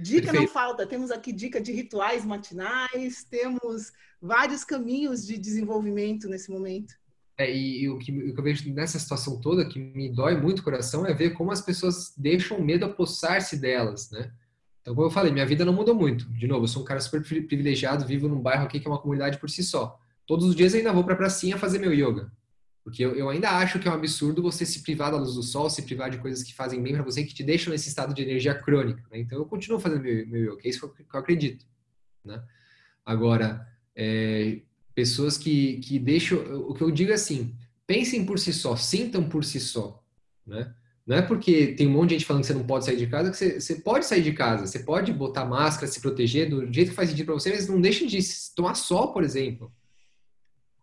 Dica Perfeito. não falta, temos aqui dica de rituais matinais, temos vários caminhos de desenvolvimento nesse momento. É, e, e o, que, o, que, eu vejo nessa situação toda, que me dói muito o coração, é ver como as pessoas deixam o medo apossar-se delas, né? Então, como eu falei, minha vida não mudou muito. De novo, eu sou um cara super privilegiado, vivo num bairro aqui que é uma comunidade por si só. Todos os dias ainda vou para a pracinha fazer meu yoga. Porque eu, eu, ainda acho que é um absurdo você se privar da luz do sol, se privar de coisas que fazem bem para você, que te deixam nesse estado de energia crônica. Né? Então eu continuo fazendo meu, meu yoga, é isso que eu acredito. Né? Agora, é, pessoas que, que deixam. O que eu digo é assim: pensem por si só, sintam por si só. Né? Não é porque tem um monte de gente falando que você não pode sair de casa que você, você pode sair de casa, você pode botar máscara, se proteger do jeito que faz sentido para você, mas não deixe de tomar sol, por exemplo.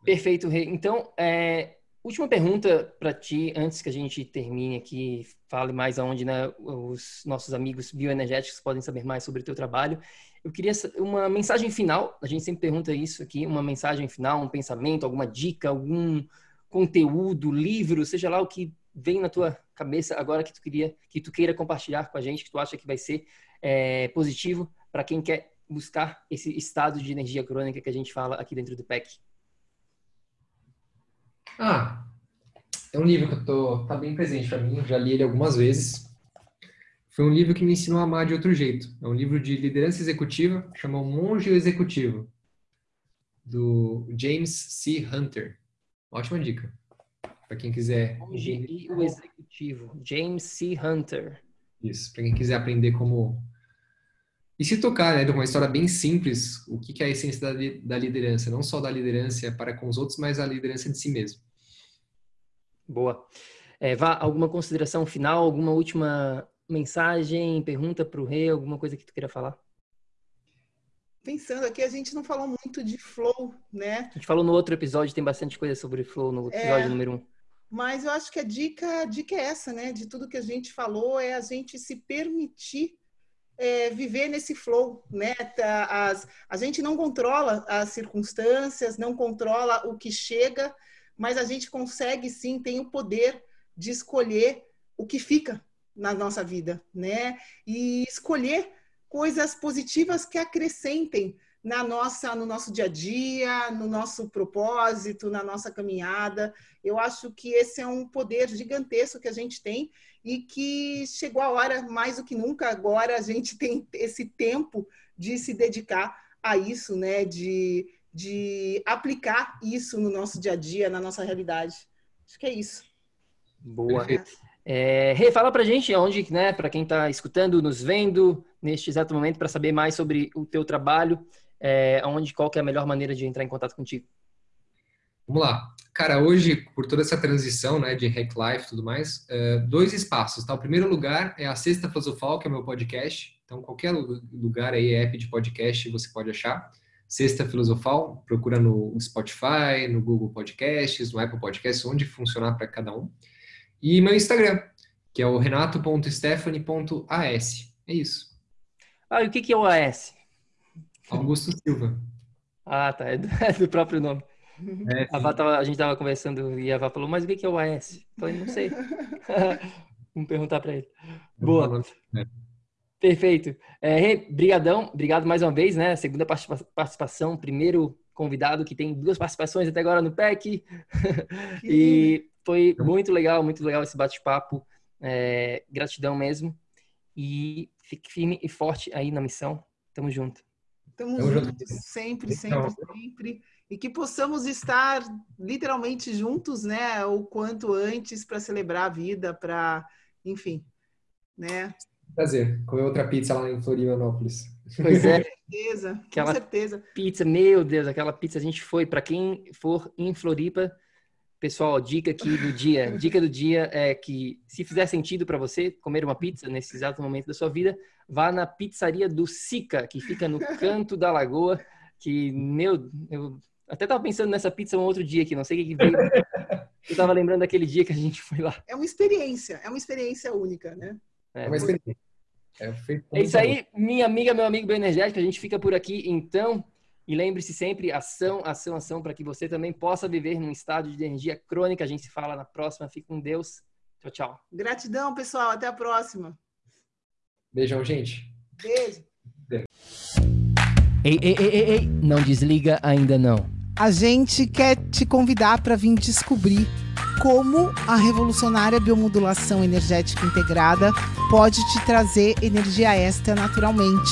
Perfeito, Rei. Então, é, Última pergunta para ti, antes que a gente termine aqui, fale mais aonde né, os nossos amigos bioenergéticos podem saber mais sobre o teu trabalho. Eu queria uma mensagem final, a gente sempre pergunta isso aqui, uma mensagem final, um pensamento, alguma dica, algum conteúdo, livro, seja lá o que vem na tua cabeça agora que tu queria, que tu queira compartilhar com a gente, que tu acha que vai ser é, positivo para quem quer buscar esse estado de energia crônica que a gente fala aqui dentro do PEC. Ah, é um livro que eu tô, tá bem presente para mim, já li ele algumas vezes. Foi um livro que me ensinou a amar de outro jeito. É um livro de liderança executiva, chama Monge Executivo, do James C. Hunter. Ótima dica. Para quem quiser. E o Executivo, James C. Hunter. Isso, para quem quiser aprender como e se tocar, né, de uma história bem simples, o que é a essência da, da liderança, não só da liderança para com os outros, mas a liderança de si mesmo. Boa. É, Vá, alguma consideração final, alguma última mensagem, pergunta para o rei, alguma coisa que tu queira falar? Pensando aqui, a gente não falou muito de flow, né? A gente falou no outro episódio, tem bastante coisa sobre flow no episódio é, número um. Mas eu acho que a dica, a dica é essa, né? De tudo que a gente falou, é a gente se permitir é, viver nesse flow, né? Tá, as, a gente não controla as circunstâncias, não controla o que chega, mas a gente consegue sim, tem o poder de escolher o que fica na nossa vida, né? E escolher coisas positivas que acrescentem na nossa, no nosso dia a dia, no nosso propósito, na nossa caminhada. Eu acho que esse é um poder gigantesco que a gente tem e que chegou a hora, mais do que nunca, agora a gente tem esse tempo de se dedicar a isso, né? De, de aplicar isso no nosso dia a dia, na nossa realidade. Acho que é isso. Boa. É, Rê, fala pra gente onde, né, para quem está escutando, nos vendo neste exato momento, para saber mais sobre o teu trabalho, é, onde, qual que é a melhor maneira de entrar em contato contigo. Vamos lá. Cara, hoje, por toda essa transição né, de Hack Life e tudo mais, é, dois espaços. Tá? O primeiro lugar é a Sexta Filosofal, que é o meu podcast. Então, qualquer lugar aí, app de podcast, você pode achar. Sexta Filosofal, procura no Spotify, no Google Podcasts, no Apple Podcasts, onde funcionar para cada um. E meu Instagram, que é o renato.stephanie.as. É isso. Ah, e o que, que é o AS? Augusto Silva. Ah, tá. É do, é do próprio nome. É, a, tava, a, gente tava conversando e a Vá falou, mas o que é o AS? Eu falei, não sei. Vamos perguntar para ele. Boa. Perfeito. É, brigadão, obrigado mais uma vez, né? Segunda participação, primeiro convidado que tem duas participações até agora no PEC. e foi muito legal, muito legal esse bate-papo. É, gratidão mesmo. E fique firme e forte aí na missão. Tamo junto. Tamo, Tamo junto. junto. Sempre, sempre, sempre. E que possamos estar literalmente juntos, né? O quanto antes para celebrar a vida, para, enfim, né? Prazer. Comer outra pizza lá em Florianópolis. Pois é. Com certeza, aquela com certeza. Pizza, meu Deus, aquela pizza a gente foi. Para quem for em Floripa, pessoal, dica aqui do dia. Dica do dia é que se fizer sentido para você comer uma pizza nesse exato momento da sua vida, vá na pizzaria do Sica, que fica no canto da lagoa. Que, meu, eu até tava pensando nessa pizza um outro dia aqui, não sei o que veio. Eu tava lembrando daquele dia que a gente foi lá. É uma experiência, é uma experiência única, né? É, uma experiência. É, é isso aí, minha amiga, meu amigo bioenergético. A gente fica por aqui, então. E lembre-se sempre, ação, ação, ação, para que você também possa viver num estado de energia crônica. A gente se fala na próxima. Fique com Deus. Tchau, tchau. Gratidão, pessoal. Até a próxima. Beijão, gente. Beijo. Ei, ei, ei, ei, ei, não desliga ainda não. A gente quer te convidar para vir descobrir como a revolucionária biomodulação energética integrada pode te trazer energia extra naturalmente,